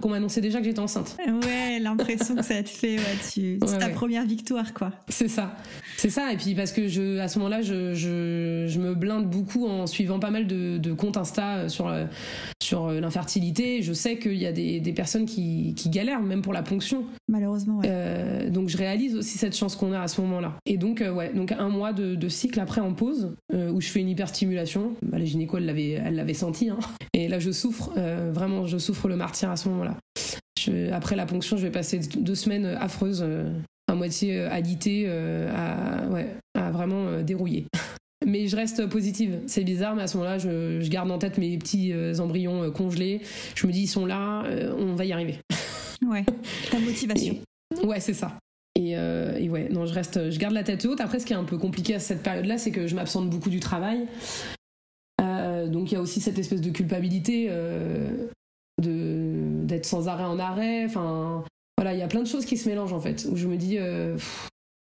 qu'on m'annonçait déjà que j'étais enceinte. Ouais, l'impression que ça te fait, ouais, c'est ta première victoire, quoi. C'est ça, c'est ça. Et puis parce que je, à ce moment-là, je, je, me blinde beaucoup en suivant pas mal de, de comptes Insta sur, sur l'infertilité. Je sais qu'il y a des, des personnes qui, qui, galèrent, même pour la ponction. Malheureusement, ouais. Euh, donc je réalise aussi cette chance qu'on a à ce moment-là. Et donc, euh, ouais, donc un mois de, de, cycle après en pause, euh, où je fais une hyperstimulation. Bah, la gynéco, elle l'avait senti, hein. Et là, je souffre, euh, vraiment, je souffre le martyr à ce moment-là. après la ponction, je vais passer deux semaines affreuses, euh, à moitié euh, alitée, à, ouais, à vraiment dérouiller. Mais je reste positive. C'est bizarre, mais à ce moment-là, je, garde en tête mes petits embryons congelés. Je me dis, ils sont là, on va y arriver. Ouais, ta motivation. ouais, c'est ça. Et, et, ouais, non, je reste, je garde la tête haute. Après, ce qui est un peu compliqué à cette période-là, c'est que je m'absente beaucoup du travail. Donc il y a aussi cette espèce de culpabilité de d'être sans arrêt en arrêt. Enfin, voilà, il y a plein de choses qui se mélangent en fait, où je me dis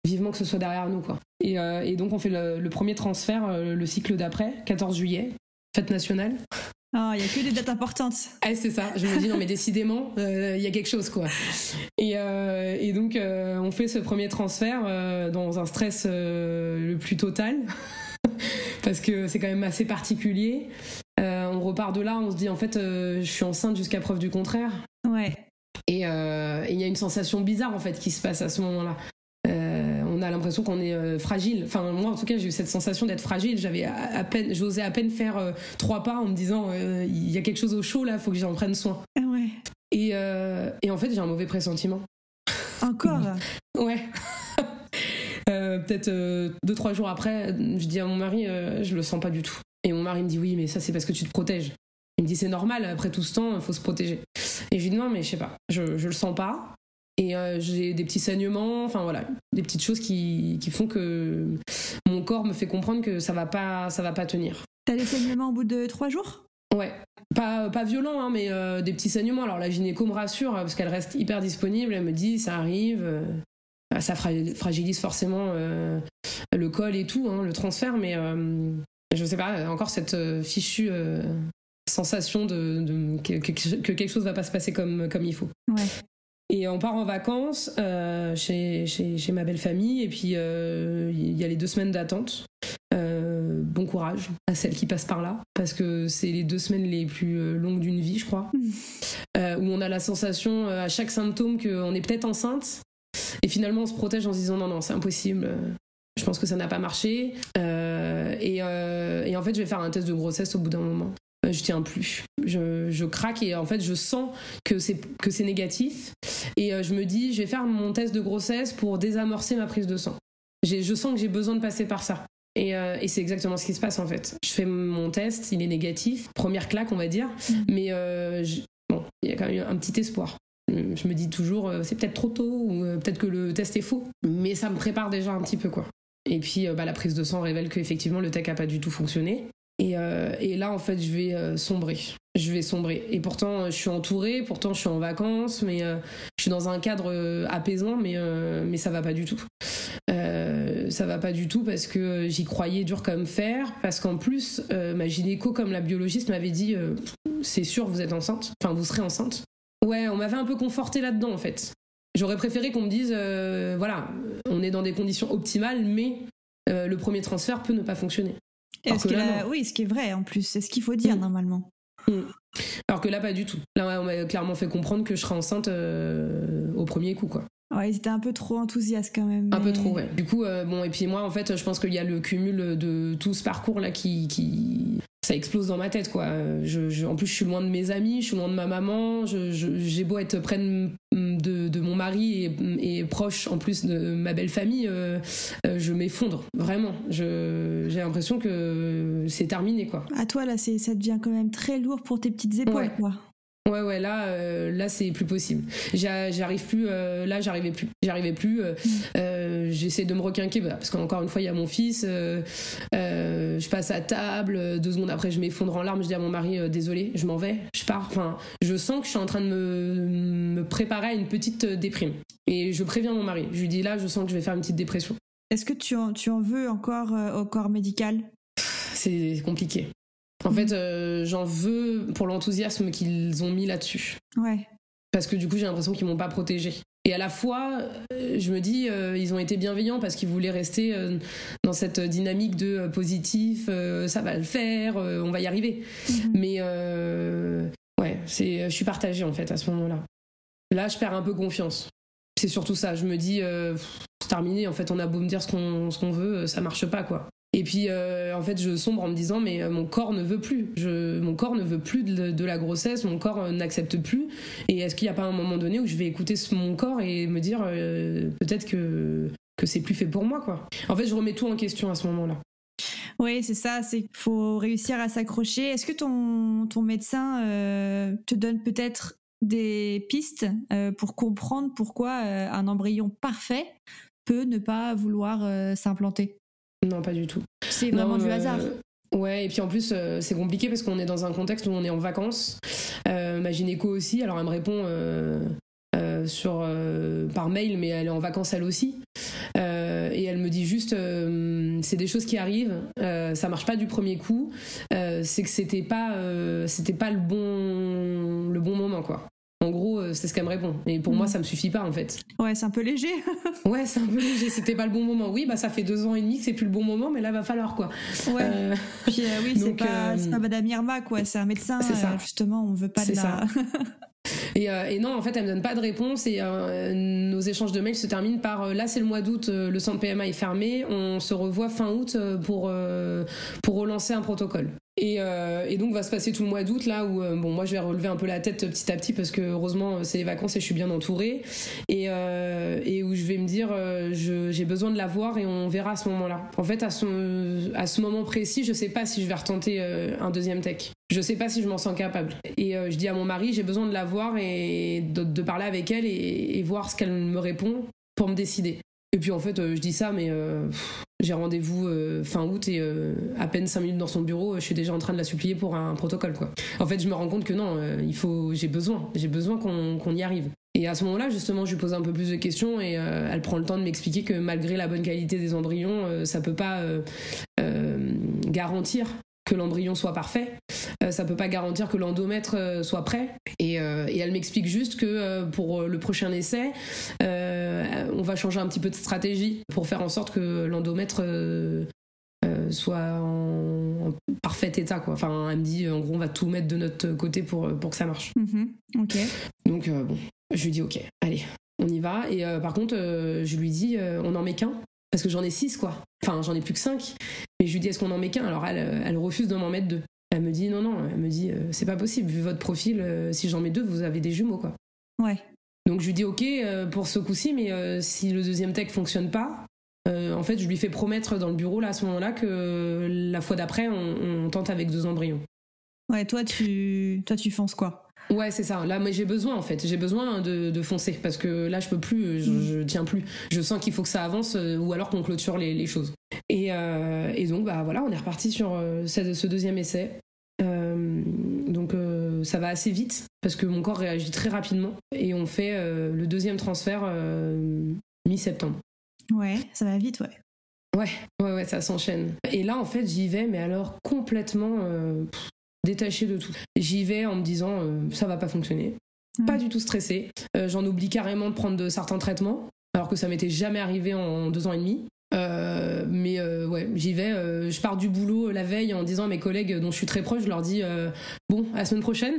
vivement que ce soit derrière nous quoi. Et, donc on fait le, premier transfert le cycle d'après, 14 juillet, fête nationale. Oh, il y a que des dates importantes. Ah, c'est ça. Je me dis, non, mais décidément, il y a quelque chose, quoi. Et, et donc, on fait ce premier transfert dans un stress le plus total. Parce que c'est quand même assez particulier. Euh, on repart de là, on se dit en fait, euh, je suis enceinte jusqu'à preuve du contraire. Ouais. Euh, et il y a une sensation bizarre en fait qui se passe à ce moment-là. on a l'impression qu'on est fragile. Enfin, moi en tout cas, j'ai eu cette sensation d'être fragile. J'avais à, peine, j'osais à peine faire trois pas en me disant, il y a quelque chose au chaud là, faut que j'en prenne soin. Ah ouais. Et, et en fait, j'ai un mauvais pressentiment. Encore? ouais. Euh, peut-être euh, deux trois jours après, je dis à mon mari, euh, je le sens pas du tout. Et mon mari me dit oui, mais ça c'est parce que tu te protèges. Il me dit c'est normal, après tout ce temps, il faut se protéger. Et je lui dis non, mais je sais pas, je, je le sens pas. Et j'ai des petits saignements, enfin voilà, des petites choses qui, qui, font que mon corps me fait comprendre que ça va pas, ça va pas tenir. T'as des saignements au bout de trois jours? Ouais, pas, pas violent, hein, mais des petits saignements. Alors la gynéco me rassure parce qu'elle reste hyper disponible. Elle me dit ça arrive, ça fragilise forcément euh, le col et tout, hein, le transfert, mais euh, je sais pas, encore cette euh, fichue sensation de, que, quelque chose va pas se passer comme, comme il faut. Et on part en vacances chez, chez, ma belle famille, et puis il y a les deux semaines d'attente. bon courage à celles qui passent par là, parce que c'est les deux semaines les plus longues d'une vie, je crois, mmh. où on a la sensation à chaque symptôme qu'on est peut-être enceinte, et finalement, on se protège en se disant non, non, c'est impossible. Je pense que ça n'a pas marché. Euh, euh, et, en fait, je vais faire un test de grossesse au bout d'un moment. Euh, je tiens plus. Je, craque et en fait, je sens que c'est que c'est négatif. Et je me dis, je vais faire mon test de grossesse pour désamorcer ma prise de sang. Je sens que j'ai besoin de passer par ça. Et, c'est exactement ce qui se passe en fait. Je fais mon test, il est négatif, première claque on va dire, mm. mais bon, il y a quand même un petit espoir. Je me dis toujours, euh, c'est peut-être trop tôt ou euh, peut-être que le test est faux. Mais ça me prépare déjà un petit peu, quoi. Et puis, euh, bah, la prise de sang révèle qu'effectivement, le tech a pas du tout fonctionné. Et, et, là, en fait, je vais sombrer. Je vais sombrer. Et pourtant, je suis entourée, pourtant, je suis en vacances, mais je suis dans un cadre apaisant, mais, mais ça va pas du tout. ça va pas du tout parce que j'y croyais dur comme fer, parce qu'en plus, ma gynéco, comme la biologiste, m'avait dit c'est sûr, vous êtes enceinte, enfin, vous serez enceinte. Ouais, on m'avait un peu conforté là-dedans en fait. J'aurais préféré qu'on me dise, euh, voilà, on est dans des conditions optimales, mais euh, le premier transfert peut ne pas fonctionner. oui, ce qui est vrai en plus, c'est ce qu'il faut dire mm. normalement. Mm. Alors que là, pas du tout. Là, on m'a clairement fait comprendre que je serais enceinte euh, au premier coup, quoi. Ouais, ils étaient un peu trop enthousiastes quand même. Un peu trop, ouais. Du coup, bon, et puis moi, en fait, je pense qu'il y a le cumul de tout ce parcours-là qui, qui, ça explose dans ma tête quoi. Je, en plus je suis loin de mes amis, je suis loin de ma maman, j'ai beau être près de, de, mon mari et, proche en plus de ma belle famille, euh, euh, je m'effondre vraiment. J'ai l'impression que c'est terminé quoi. À toi là, ça devient quand même très lourd pour tes petites épaules quoi. Ouais, ouais, là, euh, là, c'est plus possible. J'arrive plus, euh, là, j'arrivais plus. J'arrivais plus. Euh, j'essaie de me requinquer, bah, parce qu'encore une fois, il y a mon fils. je passe à table. Deux secondes après, je m'effondre en larmes. Je dis à mon mari, désolé, je m'en vais, je pars. Enfin, je sens que je suis en train de me, préparer à une petite déprime. Et je préviens mon mari. Je lui dis, là, je sens que je vais faire une petite dépression. Est-ce que tu en, tu en veux encore au corps médical? C'est compliqué. En fait, euh, j'en veux pour l'enthousiasme qu'ils ont mis là-dessus. Ouais. Parce que du coup, j'ai l'impression qu'ils m'ont pas protégée. Et à la fois, euh, je me dis, euh, ils ont été bienveillants parce qu'ils voulaient rester dans cette dynamique de positif, ça va le faire, on va y arriver. Mhm. Mais ouais, c'est, je suis partagée en fait à ce moment-là. Là, je perds un peu confiance. C'est surtout ça. Je me dis, c'est terminé. En fait, on a beau me dire ce qu'on, ce qu'on veut, ça marche pas quoi. Et puis, euh, en fait, je sombre en me disant, mais euh, mon corps ne veut plus. Mon corps ne veut plus de, la grossesse, mon corps euh, n'accepte plus. Et est-ce qu'il n'y a pas un moment donné où je vais écouter mon corps et me dire, peut-être que, que c'est plus fait pour moi, quoi. En fait, je remets tout en question à ce moment-là. Oui, c'est ça, c'est qu'il faut réussir à s'accrocher. Est-ce que ton, ton médecin te donne peut-être des pistes pour comprendre pourquoi un embryon parfait peut ne pas vouloir s'implanter? Non, pas du tout. C'est vraiment du hasard. Ouais, et puis en plus, c'est compliqué parce qu'on est dans un contexte où on est en vacances. ma gynéco aussi, alors elle me répond sur, par mail, mais elle est en vacances elle aussi. et elle me dit juste, c'est des choses qui arrivent, ça marche pas du premier coup, c'est que c'était pas, c'était pas le bon, le bon moment, quoi. En gros, euh, c'est ce qu'elle me répond. Et pour moi, mm. ça me suffit pas en fait. Ouais, c'est un peu léger. ouais, c'est un peu léger. C'était pas le bon moment. Oui, bah ça fait deux ans et demi que c'est plus le bon moment, mais là va falloir quoi. Ouais. Euh, Puis euh, oui, c'est pas, pas, Madame Irma quoi. C'est un médecin. C'est ça. justement, on veut pas de la. Ça. Et, non, en fait, elle me donne pas de réponse et nos échanges de mails se terminent par là, c'est le mois d'août, le centre PMA est fermé, on se revoit fin août pour, pour relancer un protocole. Euh, et, donc va se passer tout le mois d'août là où euh, bon moi je vais relever un peu la tête petit à petit parce que heureusement c'est les vacances et je suis bien entourée et, euh, et où je vais me dire j'ai besoin de la voir et on verra à ce moment-là. En fait à ce, à ce moment précis je sais pas si je vais retenter un deuxième tech. Je sais pas si je m'en sens capable. Et je dis à mon mari j'ai besoin de la voir et de, parler avec elle et voir ce qu'elle me répond pour me décider. Et puis en fait, je dis ça, mais j'ai rendez-vous euh, fin août et euh, à peine 5 minutes dans son bureau, je suis déjà en train de la supplier pour un protocole. En fait, je me rends compte que non, euh, il faut, j'ai besoin, j'ai besoin qu'on y arrive. Et à ce moment-là, justement, je lui pose un peu plus de questions et elle prend le temps de m'expliquer que malgré la bonne qualité des embryons, ça peut pas garantir que l'embryon soit parfait. Euh, ça peut pas garantir que l'endomètre soit prêt. Et elle m'explique juste que pour le prochain essai, on va changer un petit peu de stratégie pour faire en sorte que l'endomètre soit en, parfait état quoi. Enfin, elle me dit en gros on va tout mettre de notre côté pour pour que ça marche. Mm-hmm. ok. Donc bon, je lui dis ok, allez, on y va. Et par contre, je lui dis on en met qu'un parce que j'en ai six quoi. Enfin, j'en ai plus que cinq. Mais je lui dis est-ce qu'on en met qu'un? Alors elle, elle refuse de m'en mettre deux. Elle me dit non, non, elle me dit euh, c'est pas possible, vu votre profil, euh, si j'en mets deux, vous avez des jumeaux, quoi. Ouais. Donc je lui dis ok euh, pour ce coup-ci, mais si le deuxième tech fonctionne pas, en fait, je lui fais promettre dans le bureau là à ce moment-là que la fois d'après, on, tente avec deux embryons. Ouais, toi tu, toi tu fonces quoi? Ouais, c'est ça. Là, moi, j'ai besoin en fait. J'ai besoin de, foncer parce que là, je peux plus, je, mm. tiens plus. Je sens qu'il faut que ça avance ou alors qu'on clôture les, les choses. Et, et, donc, bah voilà, on est reparti sur ce, ce deuxième essai. Euh, euh, ça va assez vite parce que mon corps réagit très rapidement et on fait euh, le deuxième transfert mi-septembre. Ouais, ça va vite, ouais. Ouais, ouais, ouais, ça s'enchaîne. Et là, en fait, j'y vais, mais alors complètement détaché de tout. J'y vais en me disant, ça va pas fonctionner. Pas du tout stressé. J'en oublie carrément de prendre de certains traitements, alors que ça m'était jamais arrivé en deux ans et demi. Euh, mais euh, ouais, j'y vais. Euh, je pars du boulot la veille en disant à mes collègues dont je suis très proche, je leur dis bon, à la semaine prochaine.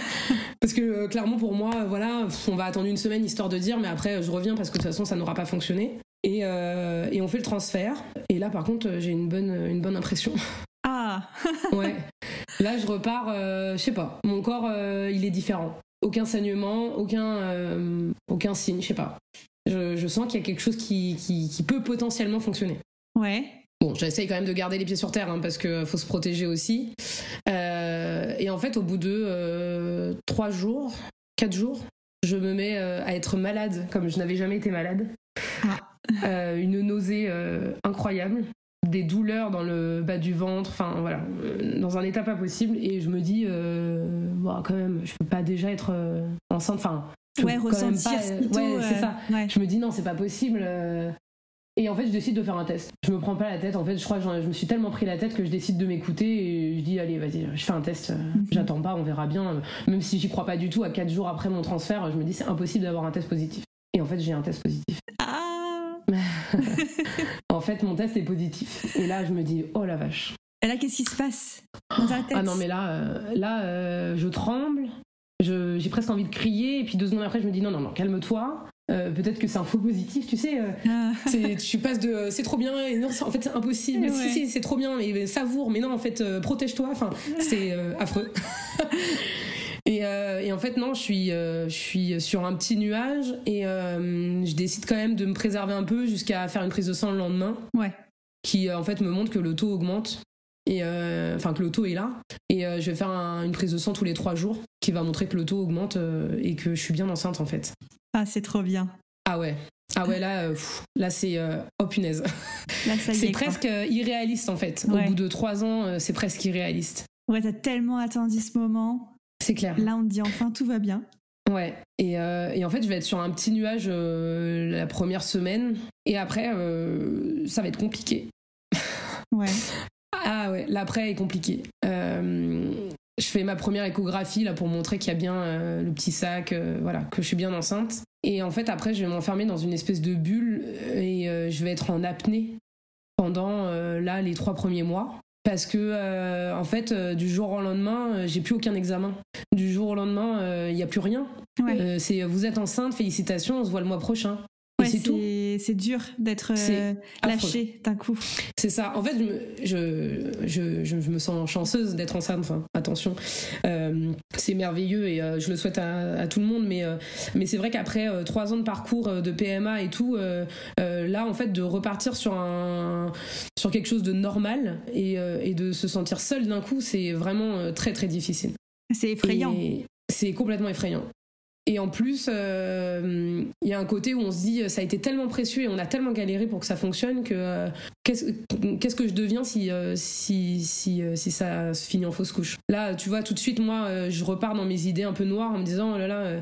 parce que clairement pour moi, voilà, on va attendre une semaine histoire de dire, mais après je reviens parce que de toute façon ça n'aura pas fonctionné. Et, et, on fait le transfert. Et là par contre j'ai une bonne, une bonne impression. Ah Ouais. Là je repars, je sais pas. Mon corps il est différent. Aucun saignement, aucun, aucun signe, je sais pas. Je, sens qu'il y a quelque chose qui, qui, peut potentiellement fonctionner. Ouais. Bon, j'essaye quand même de garder les pieds sur terre hein, parce qu'il faut se protéger aussi. Euh, et en fait, au bout de euh, trois jours, quatre jours, je me mets euh, à être malade comme je n'avais jamais été malade. Ah. une nausée incroyable, des douleurs dans le bas du ventre, enfin voilà, dans un état pas possible. Et je me dis, bon, quand même, je peux pas déjà être enceinte. Enfin, ouais, ressentir ouais, c'est ça. Je me dis non, c'est pas possible. Euh. Et en fait, je décide de faire un test. Je me prends pas la tête. En fait, je crois que je me suis tellement pris la tête que je décide de m'écouter et je dis allez, vas-y, je fais un test. Mhm. J'attends pas, on verra bien. Même si j'y crois pas du tout, à 4 jours après mon transfert, je me dis c'est impossible d'avoir un test positif. Et en fait, j'ai un test positif. Ah En fait, mon test est positif. Et là, je me dis oh la vache. Et là, qu'est-ce qui se passe Ah non, mais là, euh, là, euh, je tremble j'ai presque envie de crier, et puis deux secondes après, je me dis non, non, non, calme-toi. Euh, peut-être que c'est un faux positif, tu sais. Euh, ah. Tu passes de c'est trop bien et non, en fait c'est impossible. Si, si, c'est trop bien, mais savoure, mais non, en fait, euh, protège-toi. Enfin, c'est affreux. et, et, en fait, non, je suis, je suis sur un petit nuage et je décide quand même de me préserver un peu jusqu'à faire une prise de sang le lendemain. Ouais. Qui en fait me montre que le taux augmente et euh, enfin que le taux est là et euh, je vais faire une prise de sang tous les trois jours qui va montrer que le taux augmente euh, et que je suis bien enceinte en fait ah c'est trop bien Ah ouais. Ah ouais, là, là c'est. oh punaise. c'est presque irréaliste en fait. Au bout de trois ans, c'est presque irréaliste. Ouais, t'as tellement attendu ce moment. C'est clair. Là, on te dit enfin tout va bien. Ouais, et, et, en fait, je vais être sur un petit nuage la première semaine, et après, ça va être compliqué. Ouais. ah ouais, l'après est compliqué. Je fais ma première échographie là pour montrer qu'il y a bien le petit sac, voilà, que je suis bien enceinte. Et en fait, après, je vais m'enfermer dans une espèce de bulle et je vais être en apnée pendant là les trois premiers mois. Parce que euh, en fait euh, du jour au lendemain euh, j'ai plus aucun examen. Du jour au lendemain il n'y a plus rien. C'est vous êtes enceinte félicitations on se voit le mois prochain. C'est tout. C'est dur d'être euh, lâché d'un coup. C'est ça. En fait, je, je, je, me sens chanceuse d'être enceinte. Enfin, attention, euh, c'est merveilleux et euh, je le souhaite à, tout le monde. Mais, mais c'est vrai qu'après trois ans de parcours de PMA et tout, là, en fait, de repartir sur, un, sur quelque chose de normal et, et de se sentir seule d'un coup, c'est vraiment très, très difficile. C'est effrayant. C'est complètement effrayant. Et en plus, euh, il y a un côté où on se dit, ça a été tellement précieux et on a tellement galéré pour que ça fonctionne que euh, qu'est-ce que je deviens si, euh, si, si, si, ça se finit en fausse couche? Là, tu vois, tout de suite, moi, je repars dans mes idées un peu noires en me disant, oh là là,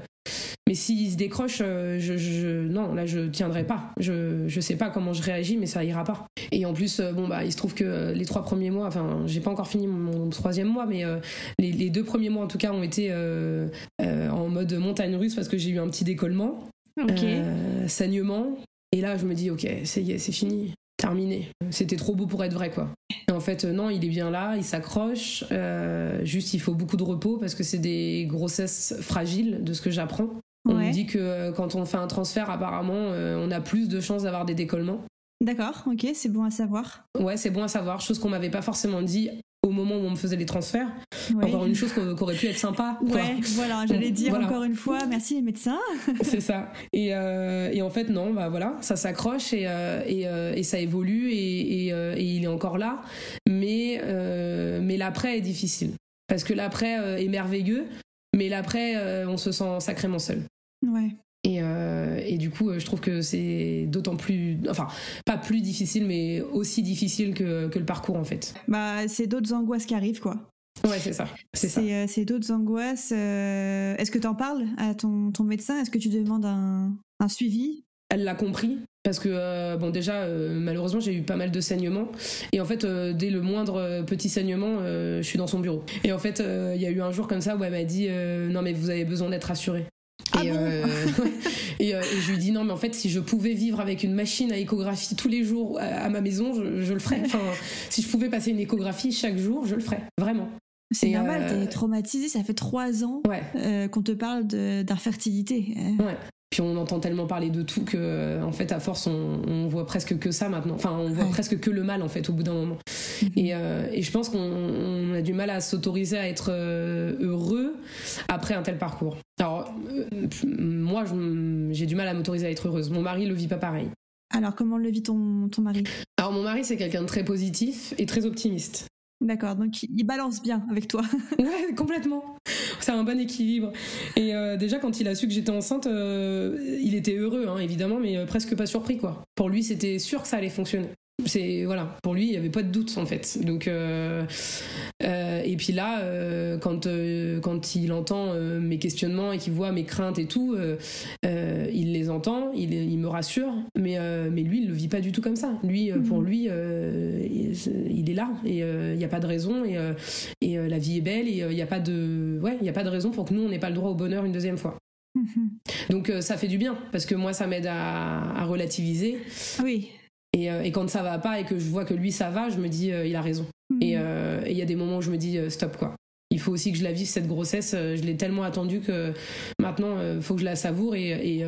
mais s'il se décroche, euh, je, non, là, je tiendrai pas. Je, je sais pas comment je réagis, mais ça ira pas. Et en plus, euh, bon, bah, il se trouve que euh, les trois premiers mois, enfin, j'ai pas encore fini mon, troisième mois, mais les, deux premiers mois, en tout cas, ont été en mode montagne russe parce que j'ai eu un petit décollement. saignement. Et là, je me dis, ok, c'est c'est fini terminé. C'était trop beau pour être vrai, quoi. Et en fait, non, il est bien là, il s'accroche. juste, il faut beaucoup de repos parce que c'est des grossesses fragiles, de ce que j'apprends. On me dit que euh, quand on fait un transfert, apparemment, euh, on a plus de chances d'avoir des décollements. D'accord, ok, c'est bon à savoir. Ouais, c'est bon à savoir, chose qu'on m'avait pas forcément dit au moment où on me faisait les transferts. Encore une chose qui aurait pu être sympa. Ouais, voilà, j'allais dire encore une fois, merci les médecins. c'est ça. Et, euh, et, en fait, non, bah voilà, ça s'accroche et, et, et, ça évolue et, il est encore là. Mais, mais l'après est difficile. Parce que l'après est merveilleux, mais l'après, on se sent sacrément seul. Ouais. Et, euh, et, du coup, je trouve que c'est d'autant plus, enfin, pas plus difficile, mais aussi difficile que, que le parcours en fait. Bah, c'est d'autres angoisses qui arrivent, quoi. Ouais, c'est ça. C'est euh, d'autres angoisses. Euh, est-ce que tu en parles à ton, ton médecin? Est-ce que tu demandes un, un suivi? Elle l'a compris. Parce que, bon, déjà, malheureusement, j'ai eu pas mal de saignements. Et en fait, dès le moindre petit saignement, je suis dans son bureau. Et en fait, il y a eu un jour comme ça où elle m'a dit Non, mais vous avez besoin d'être rassurée. Ah et, euh, et, euh, et, je lui dis non mais en fait si je pouvais vivre avec une machine à échographie tous les jours à, ma maison je, le ferais enfin si je pouvais passer une échographie chaque jour je le ferais vraiment c'est normal, euh... t'es traumatisé, ça fait trois ans euh, qu'on te parle d'infertilité. Ouais. Puis on entend tellement parler de tout que, euh, en fait, à force, on, on voit presque que ça maintenant. Enfin, on voit presque que le mal, en fait, au bout d'un moment. Mhm. et, euh, et, je pense qu'on a du mal à s'autoriser à être euh, heureux après un tel parcours. Alors, moi, j'ai du mal à m'autoriser à être heureuse. Mon mari le vit pas pareil. Alors, comment le vit ton, ton mari? Alors, mon mari, c'est quelqu'un de très positif et très optimiste. D'accord, donc il balance bien avec toi. ouais, complètement. C'est un bon équilibre. Et euh, déjà, quand il a su que j'étais enceinte, euh, il était heureux, hein, évidemment, mais euh, presque pas surpris, quoi. Pour lui, c'était sûr que ça allait fonctionner c'est voilà. Pour lui il y avait pas de doute en fait. Donc euh, euh, et puis là euh, quand quand il entend mes questionnements et qu'il voit mes craintes et tout il les entend il, il me rassure. Mais mais lui il le vit pas du tout comme ça. Lui pour mhm. lui il, est là et il n'y a pas de raison et, et la vie est belle et il n'y a pas de ouais il y a pas de raison pour que nous on n'ait pas le droit au bonheur une deuxième fois. Mhm. donc ça fait du bien parce que moi ça m'aide à, à relativiser. Oui euh, et, quand ça va pas et que je vois que lui ça va, je me dis euh, il a raison. Euh, et il y a des moments où je me dis stop quoi. Il faut aussi que je la vive cette grossesse. Je l'ai tellement attendue que maintenant il faut que je la savoure et,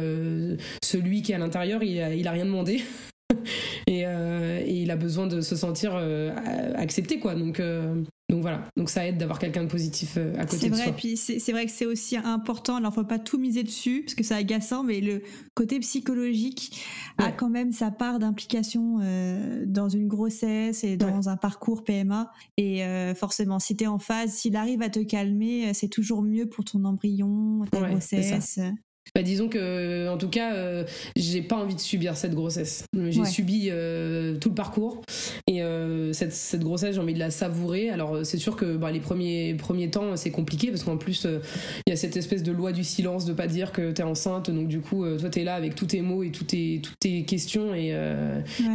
celui qui est à l'intérieur il a, il a rien demandé. et, et, il a besoin de se sentir accepté quoi. Donc donc voilà, donc ça aide d'avoir quelqu'un de positif euh, à côté de vrai, soi. Puis c'est vrai que c'est aussi important, alors faut pas tout miser dessus, parce que c'est agaçant, mais le côté psychologique a quand même sa part d'implication euh, dans une grossesse et dans un parcours PMA. Et euh, forcément, si tu es en phase, s'il arrive à te calmer, c'est toujours mieux pour ton embryon, ta grossesse. Bah, disons que, en tout cas, euh, j'ai pas envie de subir cette grossesse. J'ai subi euh, tout le parcours et euh, cette, cette, grossesse, j'ai envie de la savourer. Alors, c'est sûr que bah, les premiers, premiers temps, c'est compliqué parce qu'en plus, il y a cette espèce de loi du silence de pas dire que t'es enceinte. Donc, du coup, toi, t'es là avec tous tes mots et toutes tes, toutes tes questions et,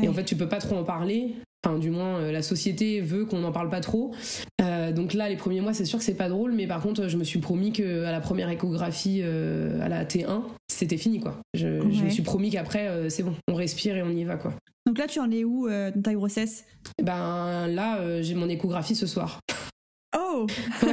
et en fait, tu peux pas trop en parler. Enfin, du moins, euh, la société veut qu'on n'en parle pas trop. Euh, donc là, les premiers mois, c'est sûr que c'est pas drôle, mais par contre, je me suis promis que à la première échographie, euh, à la T1, c'était fini, quoi. Je, me suis promis qu'après, c'est bon, on respire et on y va, quoi. Donc là, tu en es où dans ta grossesse? Ben là, j'ai mon échographie ce soir. Oh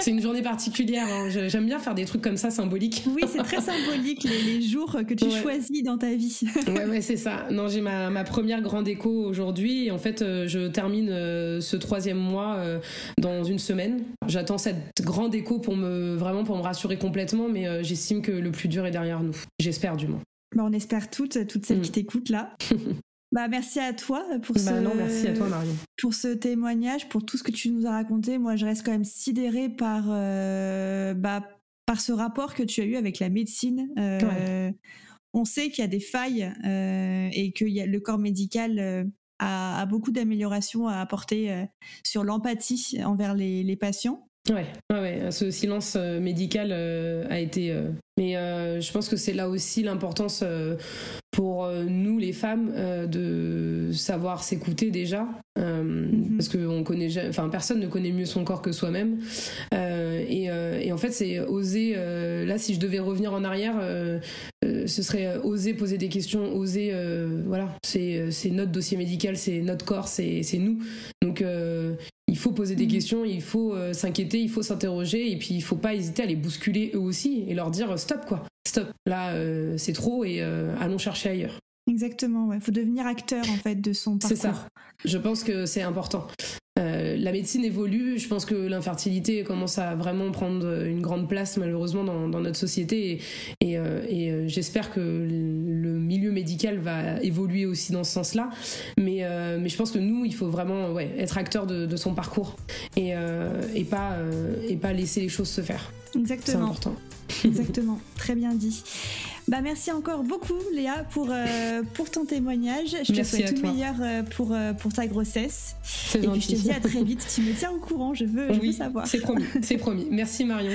C'est une journée particulière. Hein. J'aime bien faire des trucs comme ça symboliques. Oui, c'est très symbolique les, jours que tu choisis dans ta vie. ouais, ouais, c'est ça. Non, j'ai ma, ma, première grande écho aujourd'hui. En fait, euh, je termine euh, ce troisième mois euh, dans une semaine. J'attends cette grande écho pour me vraiment pour me rassurer complètement, mais j'estime que le plus dur est derrière nous. J'espère du moins. Bah, on espère toutes, toutes celles mm. qui t'écoutent là. Bah, merci à toi pour bah, ce non, merci à toi pour ce témoignage, pour tout ce que tu nous as raconté. Moi, je reste quand même sidérée par euh, bah, par ce rapport que tu as eu avec la médecine. Euh, on sait qu'il y a des failles euh, et que y a, le corps médical a, a, beaucoup d'améliorations à apporter sur l'empathie envers les, les patients. Ouais, ouais, ce silence médical a été. mais je pense que c'est là aussi l'importance pour euh, nous les femmes euh, de savoir s'écouter déjà euh, mhm. parce que on connaît enfin personne ne connaît mieux son corps que soi-même et, et, en fait c'est oser là si je devais revenir en arrière ce serait oser poser des questions oser voilà c'est notre dossier médical c'est notre corps c'est c'est nous donc il faut poser des mhm. questions, il faut s'inquiéter, il faut s'interroger et puis il faut pas hésiter à les bousculer eux aussi et leur dire stop quoi stop, là euh, c'est trop et euh, allons chercher ailleurs. Exactement, il faut devenir acteur en fait de son parcours. C'est ça. Je pense que c'est important. Euh, la médecine évolue, je pense que l'infertilité commence à vraiment prendre une grande place malheureusement dans, notre société et, j'espère que le milieu médical va évoluer aussi dans ce sens-là. Mais, mais je pense que nous, il faut vraiment ouais, être acteur de, de, son parcours et, et, pas, et pas laisser les choses se faire. Exactement. C'est important. Exactement, très bien dit. Bah merci encore beaucoup Léa pour, euh, pour ton témoignage. Je te souhaite tout le meilleur euh, pour, euh, pour ta grossesse. Et puis je te dis à très vite. Tu me tiens au courant, je veux, je veux savoir. C'est promis, c'est promis. Merci Marion.